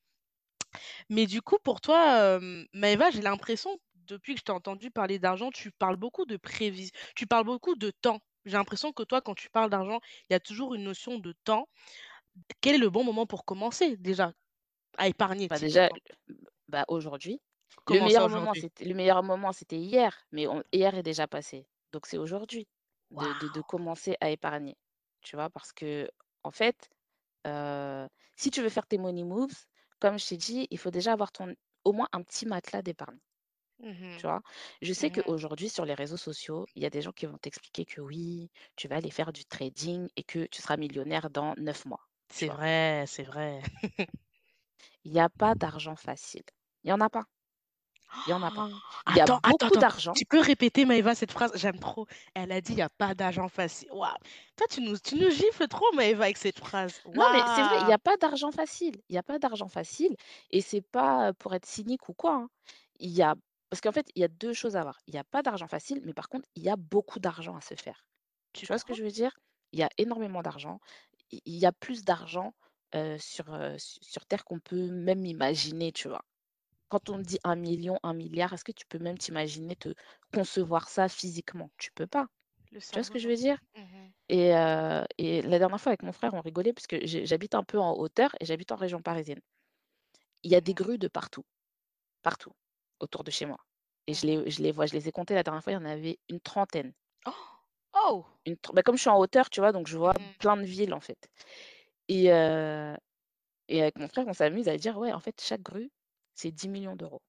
[SPEAKER 1] Mais du coup pour toi, hem, Maëva, j'ai l'impression, depuis que je t'ai entendu parler d'argent, tu parles beaucoup de prévis tu parles beaucoup de temps. J'ai l'impression que toi, quand tu parles d'argent, il y a toujours une notion de temps. Quel est le bon moment pour commencer déjà à épargner
[SPEAKER 2] Bah, déjà, bah, aujourd'hui, le meilleur moment, le meilleur moment, c'était hier, mais on hier est déjà passé. Donc c'est aujourd'hui de de de
[SPEAKER 1] Waouh!
[SPEAKER 2] commencer à épargner, tu vois? Parce que en fait, heu, si tu veux faire tes money moves, comme je t'ai dit, il faut déjà avoir ton au moins un petit matelas d'épargne,
[SPEAKER 1] Mmh
[SPEAKER 2] tu vois? Je sais
[SPEAKER 1] Mmh
[SPEAKER 2] qu'aujourd'hui sur les réseaux sociaux, il y a des gens qui vont t'expliquer que oui, tu vas aller faire du trading et que tu seras millionnaire dans 9 mois, tu
[SPEAKER 1] C'est
[SPEAKER 2] vois?
[SPEAKER 1] vrai, c'est vrai. [LAUGHS]
[SPEAKER 2] Il y a pas d'argent facile. Il y en a pas. Il y en a pas.
[SPEAKER 1] Oh!
[SPEAKER 2] Il y a
[SPEAKER 1] Attends, attends,
[SPEAKER 2] beaucoup
[SPEAKER 1] attends,
[SPEAKER 2] d'argent
[SPEAKER 1] tu peux répéter Maëva cette phrase? J'aime trop. Elle a dit: «Il y a pas d'argent facile». Waouh! Toi, tu nous tu nous gifles trop Maëva avec cette phrase.
[SPEAKER 2] non, mais c'est vrai, il y
[SPEAKER 1] Waouh!
[SPEAKER 2] a pas d'argent facile. Il y a pas d'argent facile et c'est pas, pour être cynique ou quoi, hein. Il y a parce qu'en fait, il y a 2 choses à voir. Il y a pas d'argent facile, mais par contre, il y a beaucoup d'argent à se faire.
[SPEAKER 1] Tu
[SPEAKER 2] vois ce que je veux dire? Il y a énormément d'argent. Il y a plus d'argent, sur, sur terre qu'on peut même imaginer, tu vois? Quand on dit un million, un milliard, est-ce que tu peux même t'imaginer te concevoir ça physiquement? Tu peux pas.
[SPEAKER 1] Le
[SPEAKER 2] Tu vois ce que je veux dire?
[SPEAKER 1] Mmh
[SPEAKER 2] Et la dernière fois avec mon frère, on rigolait parce que j'habite un peu en hauteur et j'habite en région parisienne. Il y a des grues de partout, partout, autour de chez moi et je les je les vois, je les ai comptées la dernière fois, il y en avait une trentaine.
[SPEAKER 1] Oh! Oh!
[SPEAKER 2] Une bah, comme je suis en hauteur, tu vois? Donc je vois
[SPEAKER 1] Mmh
[SPEAKER 2] plein de villes, en fait et et avec mon frère, on s'amuse à dire: «Ouais, en fait, chaque grue, c'est dix millions d'euros.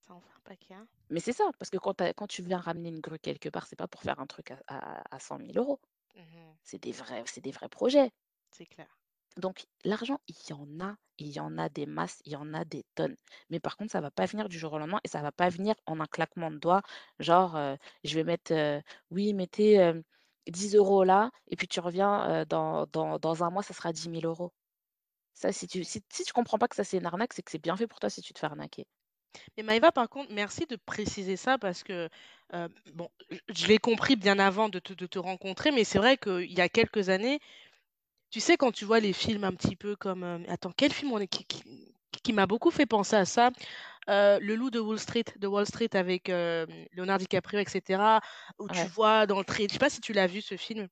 [SPEAKER 1] Ça en fait un paquet, hein?
[SPEAKER 2] Mais c'est ça, parce que quand tu quand tu viens ramener une grue quelque part, c'est pas pour faire un truc à à à 100 000 €.
[SPEAKER 1] Mmh
[SPEAKER 2] C'est des vrais c'est des vrais projets.
[SPEAKER 1] C'est clair.
[SPEAKER 2] Donc l'argent, il y en a, il y en a des masses, il y en a des tonnes. Mais par contre, ça va pas venir du jour au lendemain et ça va pas venir en un claquement de doigts. Genre, je vais mettre, oui, mettez, hem, 10 € là et puis tu reviens, dans un mois, ça sera dix mille euros. Ça, si tu tu comprends pas que ça, c'est une arnaque, c'est que c'est bien fait pour toi si tu te fais arnaquer.
[SPEAKER 1] Mais Maëva, par contre, merci de préciser ça parce que, bon, je l'ai compris bien avant de te rencontrer, mais c'est vrai qu'il y a quelques années, Tu sais, quand tu vois les films un petit peu comme, hem, attends, quel film on est qui qui qui m'a beaucoup fait penser à ça? Heu, Le Loup de Wall Street de Wall Street avec, hem, Leonardo DiCaprio et cetera, où tu
[SPEAKER 2] Ouais.
[SPEAKER 1] vois dans le trade je sais pas si tu l'as vu ce film?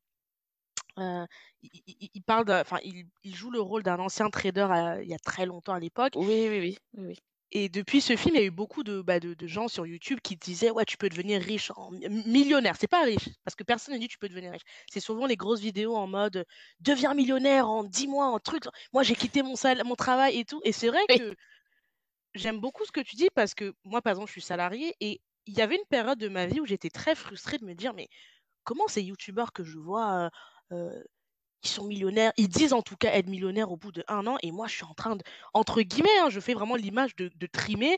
[SPEAKER 1] Il il il il parle de enfin, il il joue le rôle d'un ancien trader, il y a très longtemps à l'époque
[SPEAKER 2] Oui, oui, oui, oui, oui.
[SPEAKER 1] Et depuis ce film, il y a eu beaucoup de, bah, de de gens sur YouTube qui disaient: «Ouais, tu peux devenir riche en millionnaire». C'est pas riche, parce que personne ne dit: «Tu peux devenir riche». C'est souvent les grosses vidéos en mode, «Deviens millionnaire en 10 mois, en truc, moi j'ai quitté mon sal mon travail et tout» et c'est vrai que j'aime beaucoup ce que tu dis parce que moi, par exemple, je suis salariée et il y avait une période de ma vie où j'étais très frustrée de me dire: «Mais comment ces youtubeurs que je vois, heu heu, ils sont millionnaires, ils disent en tout cas être millionnaires au bout de un an et moi je suis en train de» entre guillemets, hein, je fais vraiment l'image de trimer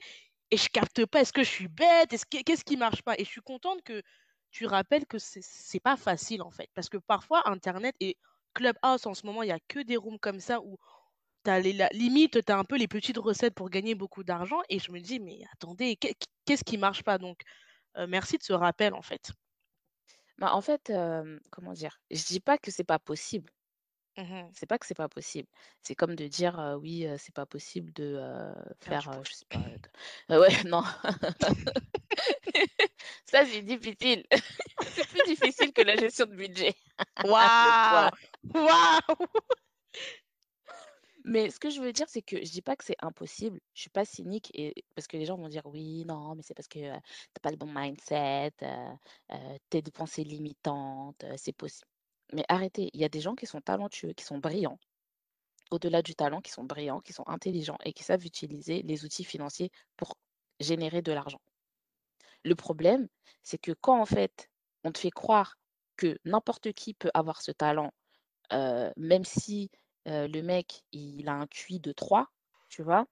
[SPEAKER 1] et je capte pas. Est-ce que je suis bête? Est-ce que qu'est-ce qui marche pas? Et je suis contente que tu rappelles que c'est pas facile en fait, parce que parfois internet et Clubhouse en ce moment, il y a que des rooms comme ça où tu as les la limite, tu as un peu les petites recettes pour gagner beaucoup d'argent et je me dis: «Mais attendez, qu'est qu'est-ce qui marche pas?» donc heu, merci de ce rappel en fait.
[SPEAKER 2] Bah, en fait, hem, comment dire? Je dis pas que c'est pas possible.
[SPEAKER 1] Mmh mh.
[SPEAKER 2] C'est pas que c'est pas possible. C'est comme de dire, heu, oui, heu, c'est pas possible de, heu,
[SPEAKER 1] Faire
[SPEAKER 2] faire,
[SPEAKER 1] du
[SPEAKER 2] heu, je sais pas, de heu, ouais, [LAUGHS] non. Ça, c'est difficile. [LAUGHS] C'est plus difficile que la gestion de budget, [LAUGHS] le
[SPEAKER 1] Waouh! Waouh!
[SPEAKER 2] Mais ce que je veux dire, c'est que je dis pas que c'est impossible. Je suis pas cynique et parce que les gens vont dire: «Oui, non, mais c'est parce que, tu pas le bon mindset, heu heu, tes pensées limitantes, c'est possible». Mais arrêtez, il y a des gens qui sont talentueux, qui sont brillants, au-delà du talent, qui sont brillants, qui sont intelligents et qui savent utiliser les outils financiers pour générer de l'argent. Le problème, c'est que quand, en fait, on te fait croire que n'importe qui peut avoir ce talent, même si, le mec, il a un QI de 3, tu vois?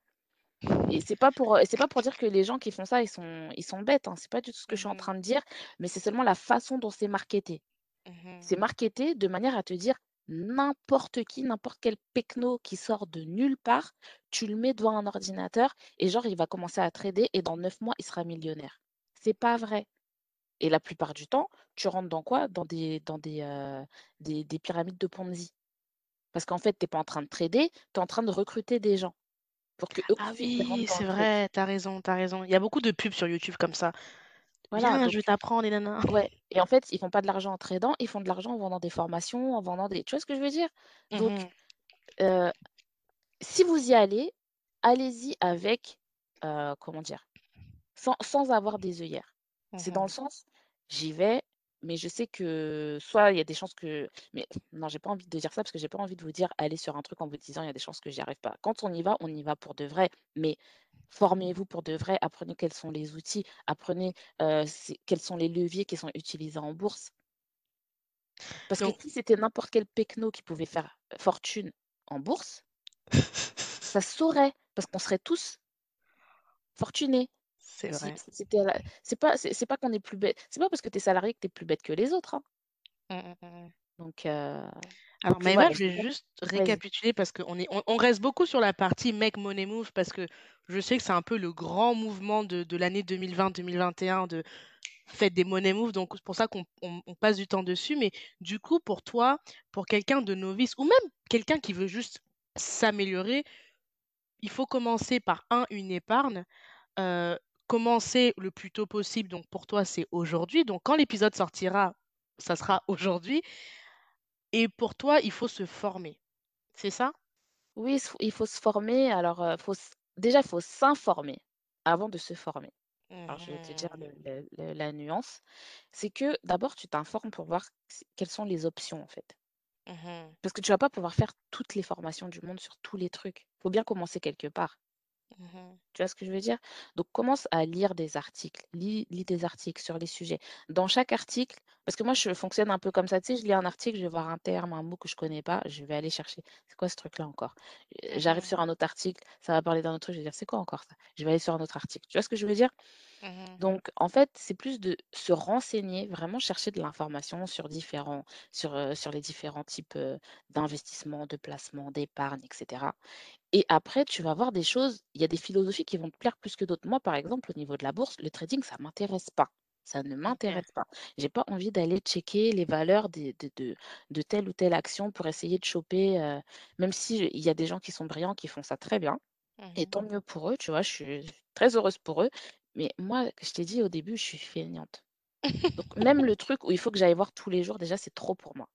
[SPEAKER 2] Et [LAUGHS] c'est pas pour, c'est pas pour dire que les gens qui font ça, ils sont ils sont bêtes, hein, c'est pas du tout ce que je
[SPEAKER 1] Mmh
[SPEAKER 2] suis en
[SPEAKER 1] mh.
[SPEAKER 2] train de dire, mais c'est seulement la façon dont c'est marketé.
[SPEAKER 1] Mmh mh.
[SPEAKER 2] C'est marketé de manière à te dire n'importe qui, n'importe quel pecno qui sort de nulle part, tu le mets devant un ordinateur et genre il va commencer à trader et dans 9 mois, il sera millionnaire. C'est pas vrai et la plupart du temps, tu rentres dans quoi? Dans des dans des des pyramides de Ponzi. Parce qu'en fait, tu es pas en train de trader, tu es en train de recruter des gens pour qu'eux
[SPEAKER 1] Ah oui, c'est vrai, tu as raison, tu as raison. Il y a beaucoup de pubs sur YouTube comme ça.
[SPEAKER 2] Voilà,
[SPEAKER 1] «Viens, je vais t'apprendre et nana».
[SPEAKER 2] ouais [LAUGHS] et en fait, ils font pas de l'argent en tradant, ils font de l'argent en vendant des formations, en vendant des tu vois ce que je veux dire?
[SPEAKER 1] Mmh
[SPEAKER 2] Donc
[SPEAKER 1] mh.
[SPEAKER 2] heu, si vous y allez, allez-y avec, comment dire? Sans sans avoir des œillères.
[SPEAKER 1] Mmh
[SPEAKER 2] C'est dans le
[SPEAKER 1] mh.
[SPEAKER 2] sens, j'y vais, mais je sais que soit il y a des chances que mais non, j'ai pas envie de dire ça parce que j'ai pas envie de vous dire: «Allez sur un truc en vous disant: "Il y a des chances que j'y arrive pas"». Quand on y va, on y va pour de vrai, mais formez-vous pour de vrai, apprenez quels sont les outils, apprenez, quels sont les leviers qui sont utilisés en bourse. Parce que si c'était n'importe quel pecno qui pouvait faire fortune en bourse, [LAUGHS] ça se saurait parce qu'on serait tous fortunés.
[SPEAKER 1] C'est vrai.
[SPEAKER 2] la c'est pas c'est pas qu'on est plus bête c'est pas parce que tu es salarié que tu es plus bête que les autres, hein.
[SPEAKER 1] Mmh mh, mmh mh.
[SPEAKER 2] Donc heu,
[SPEAKER 1] Alors
[SPEAKER 2] donc
[SPEAKER 1] Maëva,
[SPEAKER 2] voilà,
[SPEAKER 1] je vais juste récapituler parce qu'on est on on reste beaucoup sur la partie make money move parce que je sais que c'est un peu le grand mouvement de de l'année 2020-2021 de faites des money moves, donc c'est pour ça qu'on on on passe du temps dessus. Mais du coup, pour toi, pour quelqu'un de novice ou même quelqu'un qui veut juste s'améliorer, il faut commencer par un une épargne, heu, commencer le plus tôt possible, donc pour toi, c'est aujourd'hui, donc quand l'épisode sortira, ça sera [LAUGHS] aujourd'hui et pour toi, il faut se former, c'est ça?
[SPEAKER 2] Oui, il faut se former alors, heu, faut déjà, il faut s'informer avant de se former. Alors je vais te dire
[SPEAKER 1] Mmh
[SPEAKER 2] le le le la nuance, c'est que d'abord tu t'informes pour voir quelles sont les options, en fait.
[SPEAKER 1] Mmh
[SPEAKER 2] Parce que tu vas pas pouvoir faire toutes les formations du monde sur tous les trucs. Faut bien commencer quelque part.
[SPEAKER 1] Mmh
[SPEAKER 2] Tu vois ce que je veux dire? Donc commence à lire des articles, lis lis des articles sur les sujets. Dans chaque article parce que moi je fonctionne un peu comme ça, tu sais, je lis un article, je vais voir un terme, un mot que je connais pas, je vais aller chercher: «C'est quoi ce truc-là encore?» j'arrive
[SPEAKER 1] Mmh
[SPEAKER 2] sur un autre article, ça va parler d'un autre truc, je vais dire: «C'est quoi encore ça?» je vais aller sur un autre article. Tu vois ce que je veux dire?
[SPEAKER 1] Mmh
[SPEAKER 2] Donc en fait, c'est plus de se renseigner, vraiment chercher de l'information sur différents sur, sur les différents types, d'investissements, de placements, d'épargne et cetera. Et après, tu vas voir des choses il y a des philosophies qui vont te plaire plus que d'autres. Moi, par exemple, au niveau de la bourse, le trading, ça m'intéresse pas. Ça ne m'intéresse pas. J'ai pas envie d'aller checker les valeurs des de de de telle ou telle action pour essayer de choper, heu, même si il y a des gens qui sont brillants, qui font ça très bien et
[SPEAKER 1] Mmh
[SPEAKER 2] tant mieux pour eux, tu vois? Je suis très heureuse pour eux. Mais moi, je t'ai dit au début, je suis feignante. Donc même [LAUGHS] le truc où il faut que j'aille voir tous les jours, déjà, c'est trop pour moi.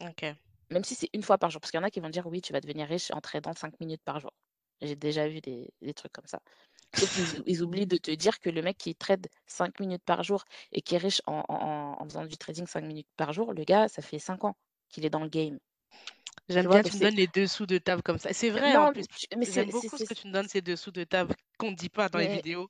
[SPEAKER 1] OK.
[SPEAKER 2] Même si c'est une fois par jour, parce qu'il y en a qui vont dire: «Oui, tu vas devenir riche en tradant 5 minutes par jour». J'ai déjà vu des des trucs comme ça. Ils oublient de te dire que le mec qui trade 5 minutes par jour et qui est riche en en en en faisant du trading 5 minutes par jour, le gars, ça fait 5 ans qu'il est dans le game.
[SPEAKER 1] J'aime bien,
[SPEAKER 2] Donc
[SPEAKER 1] tu me donnes les dessous de table comme ça. C'est vrai en
[SPEAKER 2] non,
[SPEAKER 1] plus.
[SPEAKER 2] tu mais c'est
[SPEAKER 1] J'aime
[SPEAKER 2] c'est
[SPEAKER 1] beaucoup ce que tu me donnes, ces dessous de table qu'on ne dit pas dans les vidéos.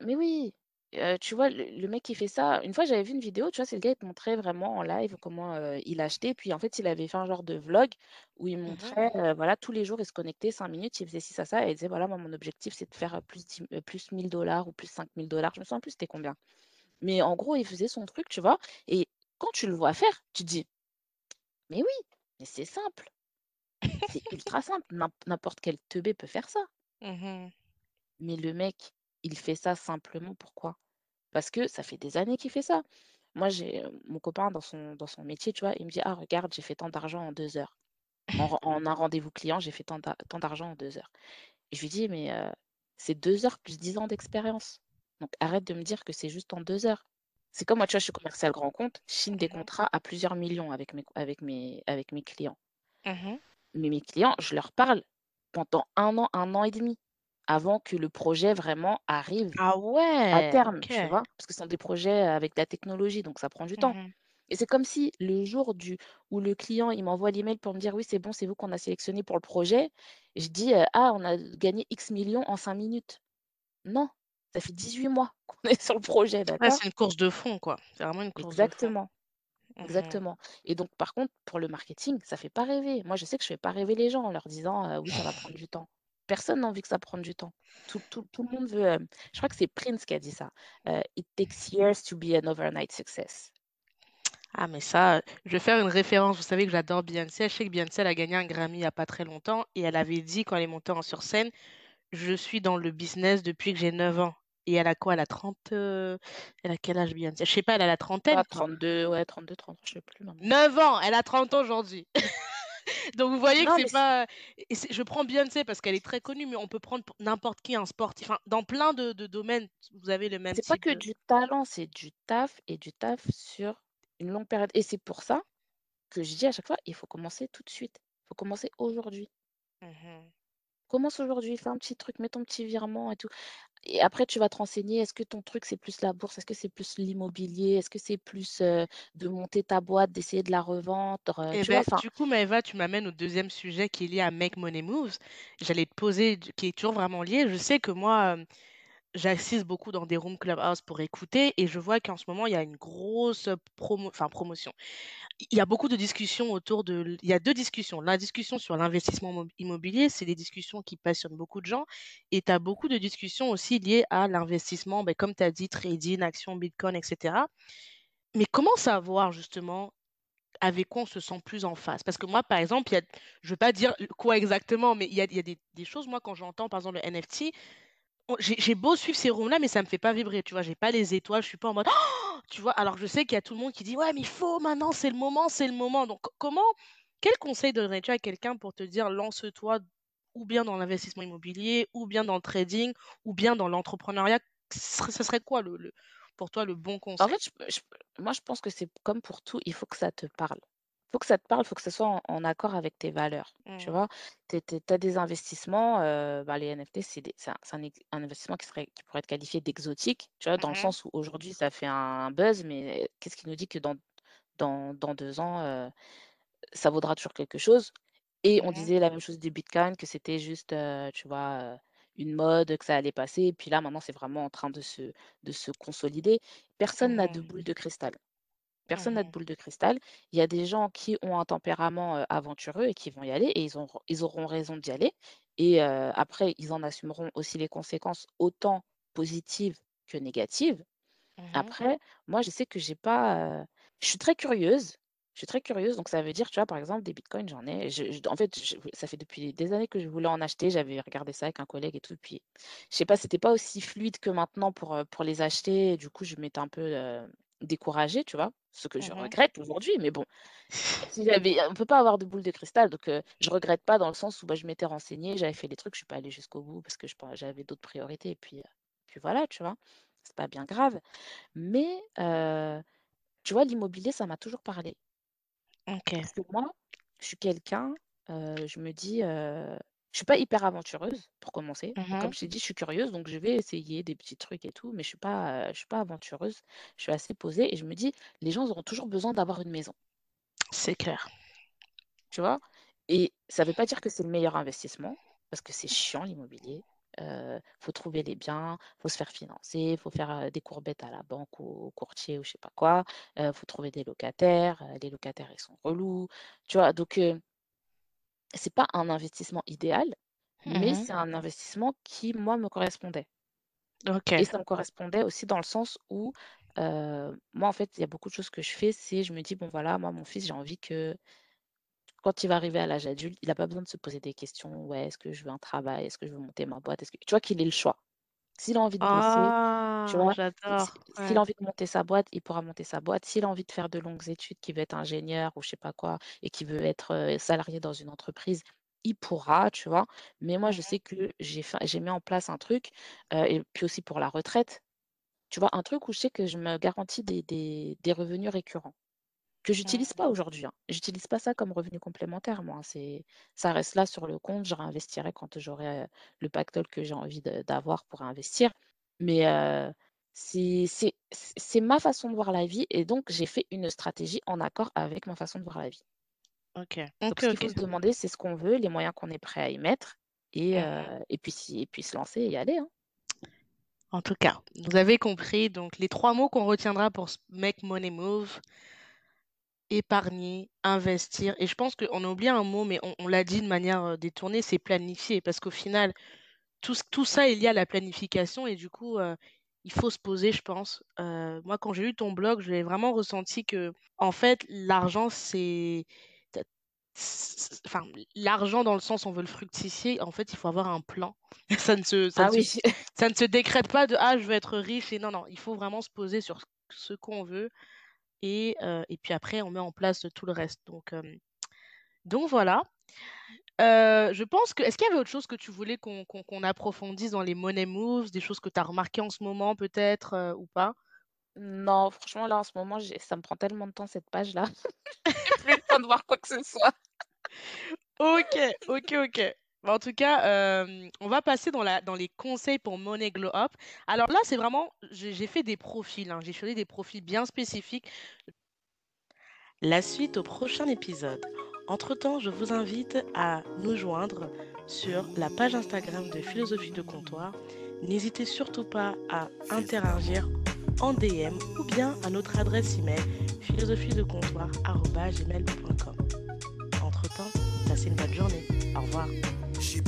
[SPEAKER 2] mais oui, heu, tu vois, le le mec qui fait ça, une fois j'avais vu une vidéo, tu vois, c'est le gars, il te montrait vraiment en live comment, heu, il achetait. Puis en fait, il avait fait un genre de vlog où il
[SPEAKER 1] Mmh
[SPEAKER 2] montrait, heu, voilà, tous les jours, il se connectait 5 minutes, il faisait ci, ça, ça et il disait: «Voilà, moi, mon objectif, c'est de faire, heu, plus dix heu, plus 1 000 ou plus 5 000 Je me souviens plus c'était combien. Mais en gros, il faisait son truc, tu vois? Et quand tu le vois faire, tu te dis: «Mais oui, mais c'est simple, c'est ultra simple, n'im n'importe quel teubé peut faire ça».
[SPEAKER 1] Mmh
[SPEAKER 2] Mais le mec, il fait ça simplement pourquoi? Parce que ça fait des années qu'il fait ça. Moi, j'ai, heu, mon copain dans son dans son métier, tu vois? Il me dit: «Ah regarde, j'ai fait tant d'argent en 2 heures. En un rendez-vous client, j'ai fait tant d'a tant d'argent en 2 heures». Et je lui dis: «Mais, heu, c'est 2 heures plus 10 ans d'expérience. Donc arrête de me dire que c'est juste en 2 heures». C'est comme moi, tu vois? Je suis commercial grand compte, je signe des
[SPEAKER 1] Mmh
[SPEAKER 2] contrats à plusieurs millions avec mes avec mes avec mes clients.
[SPEAKER 1] Mmh
[SPEAKER 2] Mais mes clients, je leur parle pendant un an, un an et demi, avant que le projet vraiment arrive
[SPEAKER 1] Ah
[SPEAKER 2] à
[SPEAKER 1] ouais!
[SPEAKER 2] terme, tu vois? Parce que ce sont des projets avec de la technologie, donc ça prend du temps.
[SPEAKER 1] Mmh
[SPEAKER 2] Et c'est comme si le jour du où le client, il m'envoie l'email pour me dire: «Oui, c'est bon, c'est vous qu'on a sélectionné pour le projet», je dis, heu: «Ah, on a gagné X millions en 5 minutes». Non, ça fait 18 mois [LAUGHS] qu'on est sur le projet,
[SPEAKER 1] Ouais,
[SPEAKER 2] d'accord?
[SPEAKER 1] c'est une course de fond, quoi. C'est vraiment une course de fond.
[SPEAKER 2] Exactement,
[SPEAKER 1] Mmh
[SPEAKER 2] exactement. Et donc par contre, pour le marketing, ça fait pas rêver. Moi, je sais que je fais pas rêver les gens en leur disant, heu: «Oui, ça va prendre du temps». Personne n'a envie que ça prenne du temps. Tout tout tout le monde veut, hem je crois que c'est Prince qui a dit ça, heu: «It takes years to be an overnight success».
[SPEAKER 1] Ah mais ça, je vais faire une référence. Vous savez que j'adore Beyoncé. Je sais que Beyoncé, elle a gagné un Grammy il y a pas très longtemps et elle avait dit quand elle est montée en sur scène: «Je suis dans le business depuis que j'ai 9 ans» et elle a quoi? Elle a 30, heu, elle a quel âge Beyoncé? Je sais pas, elle a la trentaine,
[SPEAKER 2] Ah
[SPEAKER 1] quoi.
[SPEAKER 2] 32, ouais 32-30, je sais plus maintenant.
[SPEAKER 1] 9 ans! Elle a 30 ans aujourd'hui. [LAUGHS] Donc vous voyez que c'est pas je prends Beyoncé parce qu'elle est très connue, mais on peut prendre n'importe qui, un sportif, enfin dans plein de de domaines, vous avez le même
[SPEAKER 2] c'est pas que
[SPEAKER 1] de
[SPEAKER 2] du talent, c'est du taf et du taf sur une longue période et c'est pour ça que je dis à chaque fois: «Il faut commencer tout de suite. Il faut commencer aujourd'hui.
[SPEAKER 1] mmh
[SPEAKER 2] Commence aujourd'hui, fais un petit truc, mets ton petit virement et tout» et après tu vas te renseigner, est-ce que ton truc c'est plus la bourse? Est-ce que c'est plus l'immobilier? Est-ce que c'est plus, de monter ta boîte, d'essayer de la revendre, heu,
[SPEAKER 1] Et
[SPEAKER 2] tu vois?
[SPEAKER 1] beh,
[SPEAKER 2] Enfin,
[SPEAKER 1] du coup, Maëva, tu m'amènes au deuxième sujet qui est lié à Make Money Moves. J'allais te poser qui est toujours vraiment lié. Je sais que moi, j'assiste beaucoup dans des rooms Clubhouse pour écouter et je vois qu'en ce moment, il y a une grosse, promo enfin promotion. Il y a beaucoup de discussions autour de il y a 2 discussions. La discussion sur l'investissement mob immobilier, c'est des discussions qui passionnent beaucoup de gens et tu as beaucoup de discussions aussi liées à l'investissement, beh, comme tu as dit, trading, actions, bitcoin et cetera. Mais comment savoir justement avec quoi on se sent plus en phase? Parce que moi, par exemple, y a je veux pas dire quoi exactement, mais il y a y a des choses, moi, quand j'entends, par exemple, le NFT, j'ai beau suivre ces rooms-là, mais ça me fait pas vibrer, tu vois? J'ai pas les étoiles, je suis pas en mode: «Oh!» [GASPS] tu vois? Alors je sais qu'il y a tout le monde qui dit: «Ouais, mais il faut maintenant, c'est le moment, c'est le moment». Donc co comment quel conseil donnerais-tu à quelqu'un pour te dire: «Lance-toi» ou bien dans l'investissement immobilier, ou bien dans le trading, ou bien dans l'entrepreneuriat? Ce serait quoi le le pour toi, le bon
[SPEAKER 2] en
[SPEAKER 1] conseil?
[SPEAKER 2] fait, je je moi je pense que c'est comme pour tout, il faut que ça te parle. Il Faut que ça te parle, il faut que ça soit en en accord avec tes valeurs, tu
[SPEAKER 1] Mmh
[SPEAKER 2] vois? Tu as des investissements, bah, les NFT, c'est un investissement qui serait qui pourrait être qualifié d'exotique, tu vois? Dans le
[SPEAKER 1] Mmh
[SPEAKER 2] sens où aujourd'hui ça fait un buzz, mais qu'est-ce qui nous dit que dans dans dans 2 ans, ça vaudra toujours quelque chose? Et on
[SPEAKER 1] Mmh
[SPEAKER 2] disait la même chose du bitcoin, que c'était juste, tu vois, une mode, que ça allait passer et puis là maintenant c'est vraiment en train de se de se consolider. Personne n'a de boule de cristal. Personne n'a de boule de cristal. Il y a des gens qui ont un tempérament, aventureux et qui vont y aller et ils ont ils auront raison d'y aller et après ils en assumeront aussi les conséquences autant positives que négatives.
[SPEAKER 1] Mmh
[SPEAKER 2] Après, moi je sais que j'ai pas, je suis très curieuse, je suis très curieuse donc ça veut dire, tu vois, par exemple des bitcoins, j'en ai je je en fait, je ça fait depuis des années que je voulais en acheter, j'avais regardé ça avec un collègue et tout, puis je sais pas, c'était pas aussi fluide que maintenant pour, pour les acheter et du coup je m'étais un peu, découragée, tu vois? Ce que je
[SPEAKER 1] Mmh
[SPEAKER 2] regrette aujourd'hui, mais bon, si j'avais on peut pas avoir de boule de cristal donc heu, je regrette pas dans le sens où, bah, je m'étais renseignée, j'avais fait les trucs, je suis pas allée jusqu'au bout parce que je j'avais d'autres priorités et puis, puis voilà, tu vois? C'est pas bien grave. Mais tu vois, l'immobilier, ça m'a toujours parlé.
[SPEAKER 1] OK.
[SPEAKER 2] Parce que moi, je suis quelqu'un, je me dis, Je suis pas hyper aventureuse, pour commencer.
[SPEAKER 1] Mmh
[SPEAKER 2] Comme je t'ai dit, je suis curieuse, donc je vais essayer des petits trucs et tout, mais je suis pas, heu, je suis pas aventureuse. Je suis assez posée et je me dis: «Les gens auront toujours besoin d'avoir une maison».
[SPEAKER 1] C'est clair.
[SPEAKER 2] Tu vois? Et ça veut pas dire que c'est le meilleur investissement, parce que c'est chiant l'immobilier. Heu, faut trouver les biens, faut se faire financer, faut faire, heu, des courbettes à la banque ou au courtier ou je sais pas quoi. Heu, faut trouver des locataires, heu, les locataires, ils sont relous, tu vois? Donc c'est pas un investissement idéal, mais
[SPEAKER 1] Mmh
[SPEAKER 2] c'est un investissement qui, moi, me correspondait. Et ça me correspondait aussi dans le sens où, moi, en fait, il y a beaucoup de choses que je fais, c'est je me dis: «Bon, voilà, moi, mon fils, j'ai envie que quand il va arriver à l'âge adulte, il a pas besoin de se poser des questions: "Ouais, est-ce que je veux un travail? Est-ce que je veux monter ma boîte? Est-ce que" tu vois? Qu'il ait le choix. S'il a envie de bosser, tu
[SPEAKER 1] Ah! J'adore,
[SPEAKER 2] s'il a envie de monter sa boîte, il pourra monter sa boîte. S'il a envie de faire de longues études, qu'il veut être ingénieur ou je sais pas quoi et qu'il veut être, salarié dans une entreprise, il pourra, tu vois? Mais moi, je sais que j'ai mis en place un truc, et puis aussi pour la retraite, tu vois? Un truc où je sais que je me garantis des des des revenus récurrents. Que j'utilise
[SPEAKER 1] mh.
[SPEAKER 2] pas aujourd'hui, hein. J'utilise pas ça comme revenu complémentaire moi, hein. c'est ça reste là sur le compte, je réinvestirai quand j'aurai, heu, le pactole que j'ai envie d'avoir pour investir. Mais, heu, c'est ma façon de voir la vie et donc j'ai fait une stratégie en accord avec ma façon de voir la vie.
[SPEAKER 1] OK.
[SPEAKER 2] Donc ce qu'il faut se demander, c'est ce qu'on veut, les moyens qu'on est prêt à y mettre et et puis si et puis se lancer et y aller, hein.
[SPEAKER 1] En tout cas, vous avez compris, donc les 3 mots qu'on retiendra pour Make Money Move, épargner, investir et je pense qu'on a oublié un mot, mais on on l'a dit de manière, heu, détournée, c'est planifier. Parce qu'au final, tout ça est lié à la planification et du coup, heu, il faut se poser, je pense. Heu, moi, quand j'ai lu ton blog, j'ai vraiment ressenti que, en fait, l'argent, c'est enfin, l'argent dans le sens, on veut le fructifier, en fait, il faut avoir un plan. [LAUGHS] Ça ne se ça ne
[SPEAKER 2] Ah
[SPEAKER 1] se
[SPEAKER 2] oui.
[SPEAKER 1] ça ne se décrète pas de: «Ah, je veux être riche» et non, non, il faut vraiment se poser sur ce qu'on veut et heu et puis après on met en place tout le reste donc donc voilà. Heu, je pense que est-ce qu'il y avait autre chose que tu voulais qu'on approfondisse dans les money moves, des choses que tu as remarquées en ce moment peut-être, ou pas?
[SPEAKER 2] Non, franchement là en ce moment, ça me prend tellement de temps cette page-là, [LAUGHS] [LAUGHS] j'ai plus le temps de voir quoi que ce soit.
[SPEAKER 1] OK, OK, OK. Bah, en tout cas, hem, on va passer dans les conseils pour Money Glow Up. Alors là, c'est vraiment j'ai fait des profils, hein, j'ai choisi des profils bien spécifiques. La suite au prochain épisode. Entre-temps, je vous invite à nous joindre sur la page Instagram de Philosophie de Comptoir. N'hésitez surtout pas à interagir en DM ou bien à notre adresse email philosophiedecomptoir@gmail.com. Entre-temps, passez une bonne journée. Au revoir.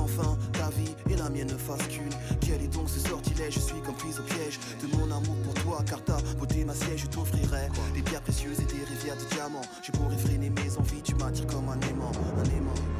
[SPEAKER 3] Qu'enfin ta vie et la mienne ne fassent qu'une. Quel est donc ce sortilège? Je suis comme prise au piège de mon amour pour toi, car ta beauté ma siège, je t'offrirai des pierres précieuses et des rivières de diamants. Je pourrais freiner mes envies, tu m'attires comme un aimant, un aimant.